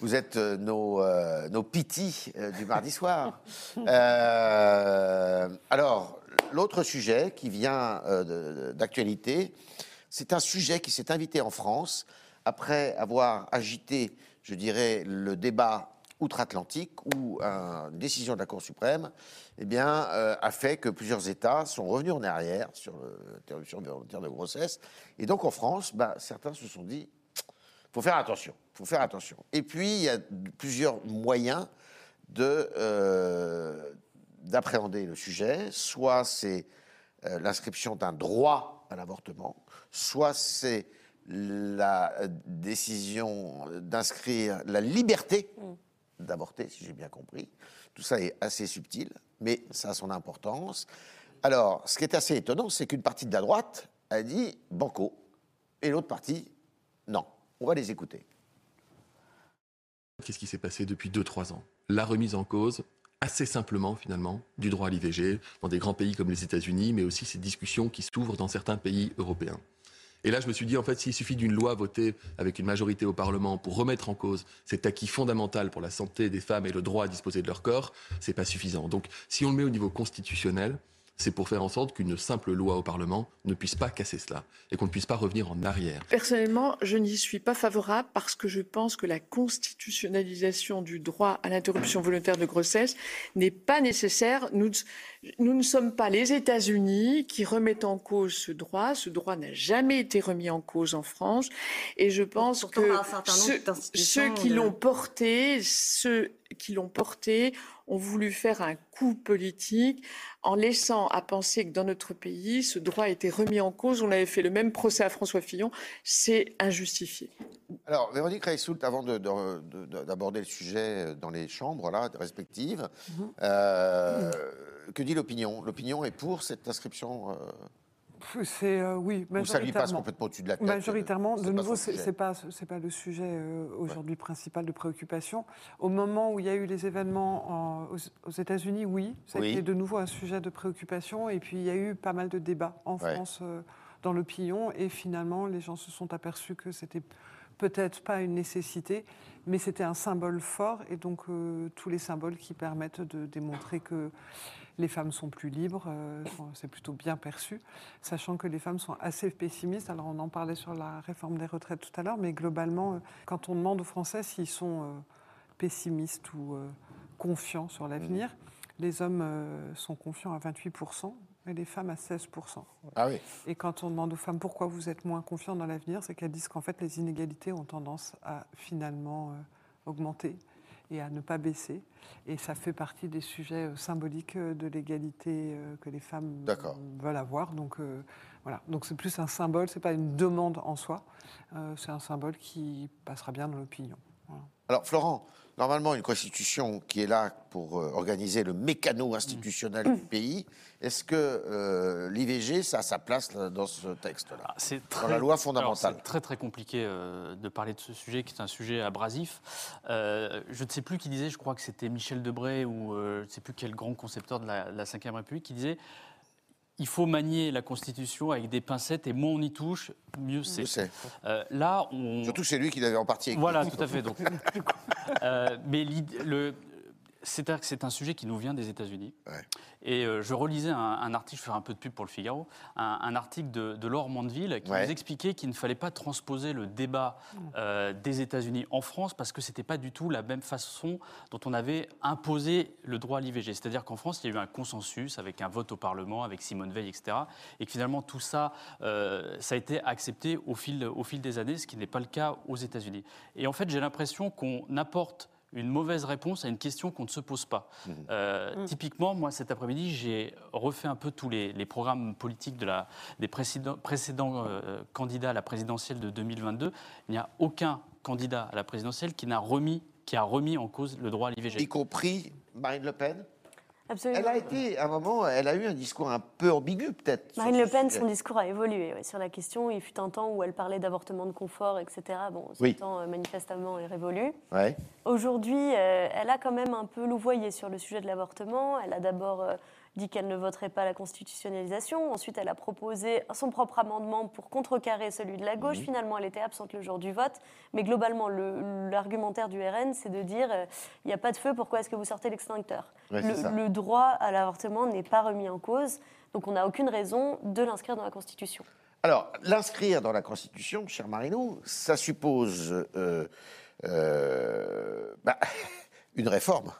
Speaker 3: Vous êtes euh, nos, euh, nos pitis euh, du mardi soir. Euh, alors, l'autre sujet qui vient d'actualité, c'est un sujet qui s'est invité en France après avoir agité, je dirais, le débat outre-Atlantique où une décision de la Cour suprême eh bien, euh, a fait que plusieurs États sont revenus en arrière sur l'interruption volontaire de grossesse. Et donc en France, bah, certains se sont dit faut faire attention, faut faire attention. Et puis, il y a plusieurs moyens euh, d'appréhender le sujet. Soit c'est euh, l'inscription d'un droit à l'avortement, soit c'est la euh, décision d'inscrire la liberté d'avorter, si j'ai bien compris. Tout ça est assez subtil, mais ça a son importance. Alors, ce qui est assez étonnant, c'est qu'une partie de la droite a dit banco, et l'autre partie, non. On va les écouter.
Speaker 10: Qu'est-ce qui s'est passé depuis 2-3 ans? La remise en cause, assez simplement finalement, du droit à l'IVG dans des grands pays comme les États-Unis, mais aussi ces discussions qui s'ouvrent dans certains pays européens. Et là, je me suis dit, en fait, s'il suffit d'une loi votée avec une majorité au Parlement pour remettre en cause cet acquis fondamental pour la santé des femmes et le droit à disposer de leur corps, c'est pas suffisant. Donc, si on le met au niveau constitutionnel, c'est pour faire en sorte qu'une simple loi au Parlement ne puisse pas casser cela et qu'on ne puisse pas revenir en arrière.
Speaker 11: Personnellement, je n'y suis pas favorable parce que je pense que la constitutionnalisation du droit à l'interruption volontaire de grossesse n'est pas nécessaire. Nous, nous ne sommes pas les États-Unis qui remettent en cause ce droit. Ce droit n'a jamais été remis en cause en France. Et je pense
Speaker 12: Pourtant,
Speaker 11: que ceux, qui
Speaker 12: de-
Speaker 11: l'ont porté, ceux qui l'ont porté ont voulu faire un coup politique en laissant à penser que dans notre pays, ce droit a été remis en cause. On avait fait le même procès à François Fillon. C'est injustifié.
Speaker 3: Alors, Véronique Reissoult, avant de- de- de- d'aborder le sujet dans les chambres là, respectives, euh, que dit l'opinion? L'opinion est pour cette inscription euh,
Speaker 5: C'est euh, oui,
Speaker 3: Ou ça lui passe
Speaker 5: majoritairement.
Speaker 3: complètement au-dessus de la tête
Speaker 5: Majoritairement,
Speaker 3: c'est
Speaker 5: de nouveau, c'est pas c'est pas le sujet euh, aujourd'hui principal de préoccupation. Au moment où il y a eu les événements en- aux, aux États-Unis, oui, ça
Speaker 3: Oui.
Speaker 5: a été de nouveau un sujet de préoccupation. Et puis il y a eu pas mal de débats en
Speaker 3: Ouais.
Speaker 5: France euh, dans l'opinion. Et finalement, les gens se sont aperçus que c'était peut-être pas une nécessité, mais c'était un symbole fort. Et donc euh, tous les symboles qui permettent de démontrer que les femmes sont plus libres, euh, c'est plutôt bien perçu, sachant que les femmes sont assez pessimistes. Alors on en parlait sur la réforme des retraites tout à l'heure, mais globalement, euh, quand on demande aux Français s'ils sont euh, pessimistes ou confiants sur l'avenir, les hommes sont confiants à 28% les femmes à 16%.
Speaker 3: Ah oui.
Speaker 5: Et quand on demande aux femmes pourquoi vous êtes moins confiants dans l'avenir, c'est qu'elles disent qu'en fait les inégalités ont tendance à finalement euh, augmenter et à ne pas baisser. Et ça fait partie des sujets euh, symboliques euh, de l'égalité que les femmes veulent avoir. Donc euh, voilà. Donc c'est plus un symbole, c'est pas une demande en soi. Euh, c'est un symbole qui passera bien dans l'opinion. Voilà.
Speaker 3: Alors, Florent, normalement, une constitution qui est là pour euh, organiser le mécano institutionnel du pays, est-ce que euh, l'IVG, ça a sa place là, dans ce texte-là
Speaker 4: Ah, C'est
Speaker 3: Dans la loi fondamentale.
Speaker 4: C'est très très compliqué euh, de parler de ce sujet qui est un sujet abrasif. Je ne sais plus qui disait, je crois que c'était Michel Debré ou je ne sais plus quel grand concepteur de la, de la Ve République qui disait il faut manier la Constitution avec des pincettes et moins on y touche, mieux c'est. Euh, là, on,
Speaker 3: Surtout c'est lui qui l'avait en partie écrit.
Speaker 4: voilà, tout à fait. Donc, Euh, mais le, c'est un, c'est un sujet qui nous vient des États-Unis.
Speaker 3: Ouais.
Speaker 4: Et euh, je relisais un, un article, je fais un peu de pub pour le Figaro, un, un article de, de Laure Mandeville qui
Speaker 3: Ouais.
Speaker 4: nous expliquait qu'il ne fallait pas transposer le débat euh, des États-Unis en France parce que c'était pas du tout la même façon dont on avait imposé le droit à l'IVG. C'est-à-dire qu'en France, il y a eu un consensus avec un vote au Parlement, avec Simone Veil, etc. Et que finalement, tout ça, euh, ça a été accepté au fil, au fil des années, ce qui n'est pas le cas aux États-Unis. Et en fait, j'ai l'impression qu'on apporte une mauvaise réponse à une question qu'on ne se pose pas. Euh, Typiquement, moi, cet après-midi, j'ai refait un peu tous les, les programmes politiques de la, des précédents, précédents euh, candidats à la présidentielle de 2022. Il n'y a aucun candidat à la présidentielle qui n'a remis qui a remis en cause le droit à l'IVG.
Speaker 3: Y compris Marine Le Pen?
Speaker 2: Absolument.
Speaker 3: Elle a été, à un moment, elle a eu un discours un peu ambigu, peut-être.
Speaker 2: Marine Le Pen,
Speaker 3: sujet.
Speaker 2: son discours a évolué ouais, sur la question. Il fut un temps où elle parlait d'avortement de confort, etc. Bon, ce
Speaker 3: Oui.
Speaker 2: temps euh, manifestement est révolu.
Speaker 3: Ouais.
Speaker 2: Aujourd'hui, euh, elle a quand même un peu louvoyé sur le sujet de l'avortement. Elle a d'abord euh, dit qu'elle ne voterait pas la constitutionnalisation. Ensuite, elle a proposé son propre amendement pour contrecarrer celui de la gauche.
Speaker 3: Mhm.
Speaker 2: Finalement, elle était absente le jour du vote. Mais globalement, le- l'argumentaire du RN, c'est de dire euh, il n'y a pas de feu, pourquoi est-ce que vous sortez l'extincteur?
Speaker 3: Ouais,
Speaker 2: le, le droit à l'avortement n'est pas remis en cause. Donc, on n'a aucune raison de l'inscrire dans la Constitution.
Speaker 3: Alors, l'inscrire dans la Constitution, cher Marinou, ça suppose euh, euh, bah, une réforme.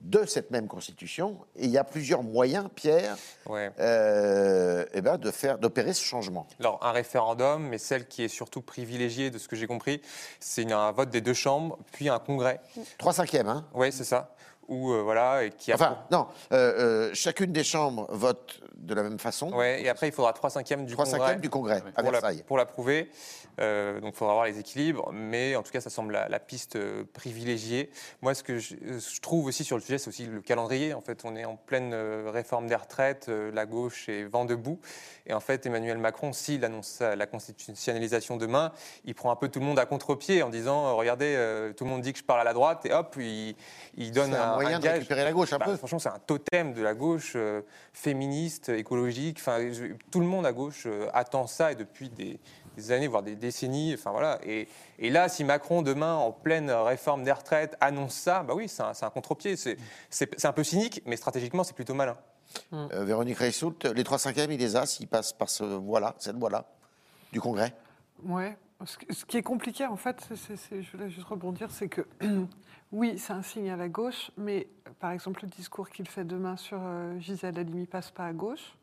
Speaker 3: De cette même Constitution. Et il y a plusieurs moyens, Pierre,
Speaker 6: Ouais.
Speaker 3: euh, eh ben, de faire, d'opérer ce changement.
Speaker 6: Alors, un référendum, mais celle qui est surtout privilégiée, de ce que j'ai compris, c'est un vote des deux chambres, puis un congrès.
Speaker 3: 3 cinquièmes, hein
Speaker 6: Oui, c'est ça. Ou voilà, et qui a
Speaker 3: Enfin, non, euh, euh, chacune des chambres vote de la même façon.
Speaker 6: Ouais, et après, il faudra 3 cinquièmes du
Speaker 3: 3
Speaker 6: congrès.
Speaker 3: cinquièmes du Congrès, à
Speaker 6: pour la-
Speaker 3: Versailles.
Speaker 6: pour l'approuver. Euh, donc, il faudra voir les équilibres. Mais en tout cas, ça semble la, la piste euh, privilégiée. Moi, ce que je, euh, je trouve aussi sur le sujet, c'est aussi le calendrier. En fait, on est en pleine euh, réforme des retraites. euh, la gauche est vent debout. Et en fait, Emmanuel Macron, s'il annonce la constitutionnalisation demain, il prend un peu tout le monde à contre-pied en disant euh, Regardez, euh, tout le monde dit que je parle à la droite. Et hop, il, il donne
Speaker 3: un moyen de
Speaker 6: gage.
Speaker 3: récupérer la gauche un
Speaker 6: Bah,
Speaker 3: peu.
Speaker 6: Franchement, c'est un totem de la gauche euh, féministe, écologique. Enfin, tout le monde à gauche euh, attend ça et depuis des, des années, voire des décennies. Enfin voilà. Et, et là, si Macron demain, en pleine réforme des retraites, annonce ça, bah oui, c'est un, contre-pied. C'est un peu cynique, mais stratégiquement, c'est plutôt malin.
Speaker 3: Euh, Véronique Reissoult, les 3 cinquièmes, il les a s'il passe par ce voilà, cette voie-là du Congrès?
Speaker 5: Ouais. Ce qui- est compliqué, en fait, c'est- c'est- c'est- je voulais juste rebondir, c'est que oui, c'est un signe à la gauche, mais par exemple, le discours qu'il fait demain sur euh, Gisèle Halimi passe pas à gauche.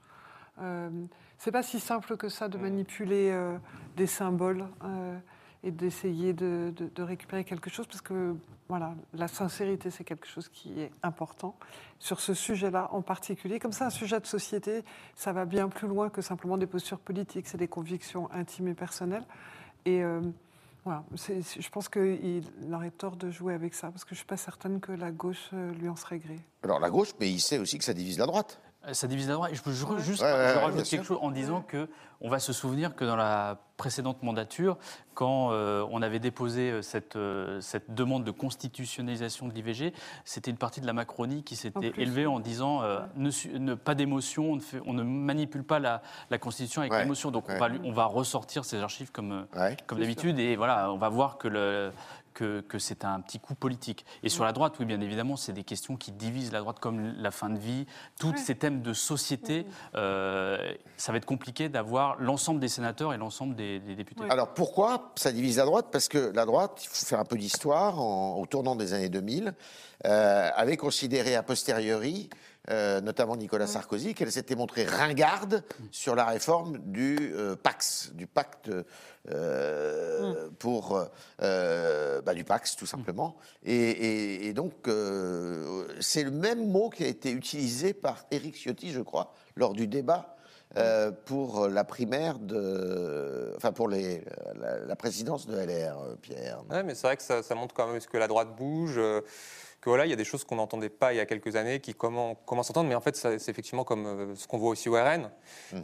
Speaker 5: Euh, c'est pas si simple que ça de manipuler euh, des symboles euh, et d'essayer de, de- de récupérer quelque chose, parce que voilà, la sincérité, c'est quelque chose qui est important sur ce sujet-là en particulier. Comme ça, un sujet de société, ça va bien plus loin que simplement des postures politiques, c'est des convictions intimes et personnelles. Et euh, voilà, je pense qu'il aurait tort de jouer avec ça, parce que je ne suis pas certaine que la gauche euh, lui en serait gré.
Speaker 3: Alors la gauche, mais il sait aussi que ça divise la droite.
Speaker 4: Ça divise la droite. Je peux ju- juste
Speaker 3: Ouais,
Speaker 4: je rajoute quelque
Speaker 3: sûr.
Speaker 4: chose en disant que on va se souvenir que dans la précédente mandature, quand euh, on avait déposé euh, cette, euh, cette demande de constitutionnalisation de l'IVG, c'était une partie de la Macronie qui s'était élevée en disant euh, ne, pas d'émotion, on, ne fait- on ne manipule pas la, la Constitution avec
Speaker 3: Ouais,
Speaker 4: l'émotion. Donc
Speaker 3: ouais.
Speaker 4: on, va, lui- on va ressortir ces archives comme, euh,
Speaker 3: Ouais.
Speaker 4: comme d'habitude et voilà, on va voir que le que, que c'est un petit coup politique. Et sur la droite, oui, bien évidemment, c'est des questions qui divisent la droite, comme la fin de vie, tous ces thèmes de société. euh, ça va être compliqué d'avoir l'ensemble des sénateurs et l'ensemble des, des députés.
Speaker 3: Alors pourquoi ça divise la droite? Parce que la droite, il faut faire un peu d'histoire, au tournant des années 2000, euh, avait considéré a posteriori, euh, notamment Nicolas Sarkozy, qu'elle s'était montrée ringarde sur la réforme du euh, Pax, du pacte euh, pour euh, bah, du Pax tout simplement. Et, et- et donc euh, c'est le même mot qui a été utilisé par Éric Ciotti, je crois, lors du débat. euh, pour la primaire de, enfin pour les, la, la présidence de LR, Pierre.
Speaker 6: Ouais, mais c'est vrai que ça, ça montre quand même que la droite bouge. euh, que voilà, il y a des choses qu'on n'entendait pas il y a quelques années qui comment- commencent à s'entendre, mais en fait, c'est effectivement comme euh, ce qu'on voit aussi au RN.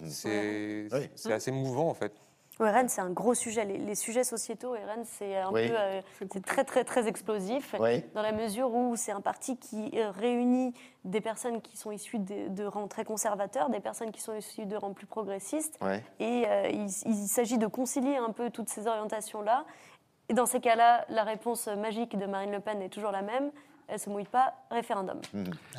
Speaker 6: C'est
Speaker 3: Oui.
Speaker 6: c'est assez mouvant, en fait.
Speaker 2: Au RN, c'est un gros sujet. Les, les sujets sociétaux, au RN, c'est un
Speaker 3: Oui.
Speaker 2: peu, euh, c'est très très très explosif,
Speaker 3: Oui.
Speaker 2: dans la mesure où c'est un parti qui euh, réunit des personnes qui sont issues de, de rangs très conservateurs, des personnes qui sont issues de rangs plus progressistes, et euh, il, il s'agit de concilier un peu toutes ces orientations-là. Et dans ces cas-là, la réponse magique de Marine Le Pen est toujours la même. Elle se mouille pas, référendum.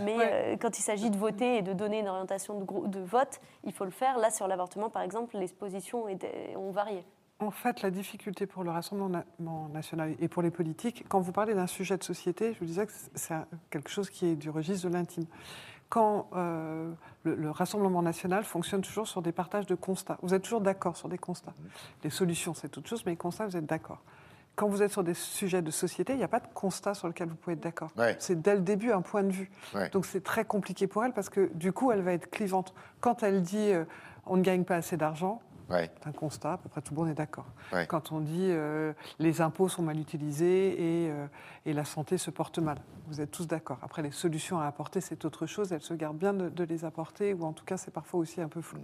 Speaker 2: Mais
Speaker 5: Ouais.
Speaker 2: euh, quand il s'agit de voter et de donner une orientation de, vote, il faut le faire. Là, sur l'avortement, par exemple, les positions étaient- ont varié.
Speaker 5: En fait, la difficulté pour le Rassemblement national et pour les politiques, quand vous parlez d'un sujet de société, je vous disais que c'est quelque chose qui est du registre de l'intime. Quand euh, le, le Rassemblement national fonctionne toujours sur des partages de constats, vous êtes toujours d'accord sur des constats. Les solutions, c'est autre chose, mais les constats, vous êtes d'accord. Quand vous êtes sur des sujets de société, il n'y a pas de constat sur lequel vous pouvez être d'accord.
Speaker 3: Ouais.
Speaker 5: C'est dès le début un point de vue.
Speaker 3: Ouais.
Speaker 5: Donc c'est très compliqué pour elle parce que du coup, elle va être clivante. Quand elle dit euh, on ne gagne pas assez d'argent,
Speaker 3: Ouais.
Speaker 5: c'est un constat, à peu près tout le monde est d'accord.
Speaker 3: Ouais.
Speaker 5: Quand on dit euh, les impôts sont mal utilisés et, euh, et la santé se porte mal, vous êtes tous d'accord. Après, les solutions à apporter, c'est autre chose. Elle se garde bien de, de les apporter, ou en tout cas, c'est parfois aussi un peu flou.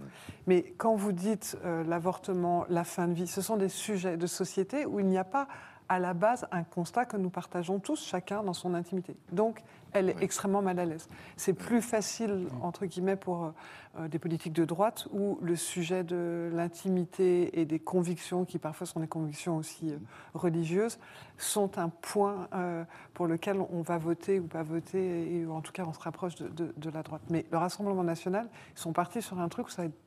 Speaker 5: Mais quand vous dites euh, l'avortement, la fin de vie, ce sont des sujets de société où il n'y a pas à la base un constat que nous partageons tous, chacun dans son intimité. Donc, elle est extrêmement mal à l'aise. C'est plus facile, entre guillemets, pour euh, des politiques de droite où le sujet de l'intimité et des convictions, qui parfois sont des convictions aussi euh, religieuses, sont un point euh, pour lequel on va voter ou pas voter, et en tout cas on se rapproche de, de- de la droite. Mais le Rassemblement national, ils sont partis sur un truc où ça va être-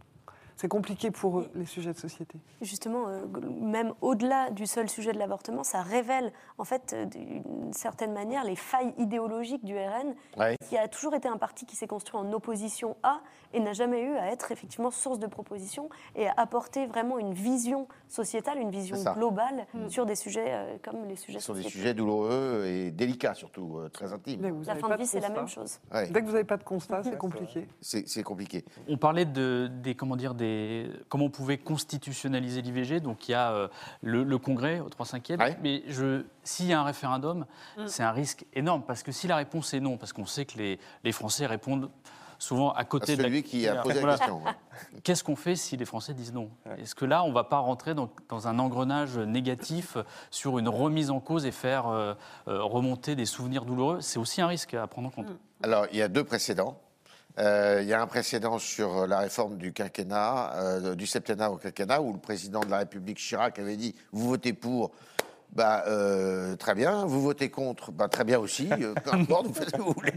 Speaker 5: c'est compliqué pour eux, les sujets de société.
Speaker 2: Justement, euh, même au-delà du seul sujet de l'avortement, ça révèle en fait euh, d'une certaine manière les failles idéologiques du RN,
Speaker 3: Ouais.
Speaker 2: qui a toujours été un parti qui s'est construit en opposition à et n'a jamais eu à être effectivement source de propositions et à apporter vraiment une vision sociétale, une vision globale sur des sujets euh, comme les sujets
Speaker 3: Ce sont des sujets douloureux et délicats surtout, euh, très intimes.
Speaker 5: Mais vous
Speaker 2: La fin de vie, c'est la même chose.
Speaker 3: Ouais.
Speaker 5: Dès que vous n'avez pas de constat, c'est compliqué.
Speaker 3: C'est c'est compliqué.
Speaker 4: On parlait de, des, comment dire, des, comment on pouvait constitutionnaliser l'IVG. Donc il y a euh, le, le Congrès au 3 5 e
Speaker 3: Ouais.
Speaker 4: Mais s'il y a un référendum,
Speaker 2: Mm.
Speaker 4: c'est un risque énorme. Parce que si la réponse est non, parce qu'on sait que les, les Français répondent souvent à
Speaker 3: À
Speaker 4: côté de la-
Speaker 3: celui qui a posé la
Speaker 4: Voilà.
Speaker 3: question. ouais.
Speaker 4: Qu'est-ce qu'on fait si les Français disent non? Est-ce que là, on ne va pas rentrer dans, dans un engrenage négatif sur une remise en cause et faire euh, euh, remonter des souvenirs douloureux? C'est aussi un risque à prendre en compte.
Speaker 3: Alors, il y a deux précédents. Euh, il y a un précédent sur la réforme du quinquennat, euh, du septennat au quinquennat, où le président de la République Chirac avait dit vous votez pour. Bah, euh, très bien. Vous votez contre bah, Très bien aussi. euh, peu importe, vous faites ce que vous voulez.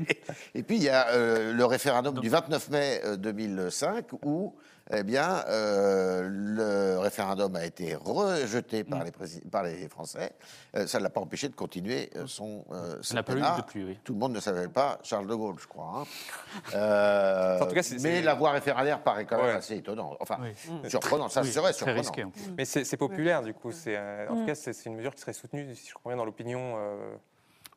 Speaker 3: Et puis, il y a euh, le référendum du 29 mai euh, 2005 où eh bien, euh, le référendum a été rejeté par, les, par les Français. Euh, ça ne l'a pas empêché de continuer euh, son euh,
Speaker 4: Ça n'a pas eu depuis, oui.
Speaker 3: Tout le monde ne savait pas Charles de Gaulle, je crois. hein. Euh,
Speaker 6: En tout cas, c'est-
Speaker 3: mais
Speaker 6: c'est-
Speaker 3: la voie référendaire paraît quand même
Speaker 6: Ouais.
Speaker 3: assez étonnant. Enfin,
Speaker 4: Oui.
Speaker 3: surprenant, ça
Speaker 4: Oui,
Speaker 3: serait
Speaker 4: très
Speaker 3: surprenant.
Speaker 4: risqué. en plus.
Speaker 6: Mais c'est c'est populaire, du coup. C'est, euh, En tout cas, c'est c'est une mesure qui serait soutenue, si je comprends bien, dans l'opinion.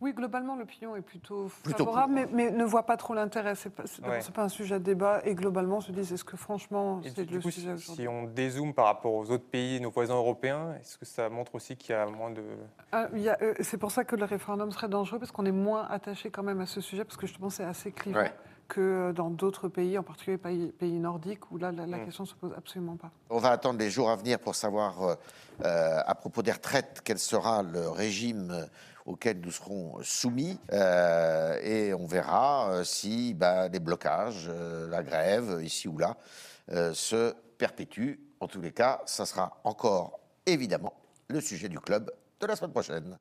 Speaker 6: Euh,
Speaker 5: Oui, globalement, l'opinion est plutôt,
Speaker 3: Plutôt
Speaker 5: favorable, mais, mais ne voit pas trop l'intérêt. C'est pas, c'est-
Speaker 6: Ouais.
Speaker 5: c'est pas un sujet de débat. Et globalement, se disent est-ce que franchement, c'est le
Speaker 6: coup,
Speaker 5: sujet
Speaker 6: si, on dézoome par rapport aux autres pays, nos voisins européens, est-ce que ça montre aussi qu'il y a moins de...
Speaker 5: Ah, euh, C'est pour ça que le référendum serait dangereux, parce qu'on est moins attaché quand même à ce sujet, parce que justement, c'est assez clivant.
Speaker 3: Ouais.
Speaker 5: que dans d'autres pays, en particulier pays, pays nordiques, où là, la, la
Speaker 3: Mm.
Speaker 5: question ne se pose absolument pas.
Speaker 3: On va attendre les jours à venir pour savoir, euh, euh, à propos des retraites, quel sera le régime euh, auquel nous serons soumis. Euh, et on verra euh, si bah, les blocages, euh, la grève, ici ou là, euh, se perpétuent. En tous les cas, ça sera encore, évidemment, le sujet du club de la semaine prochaine.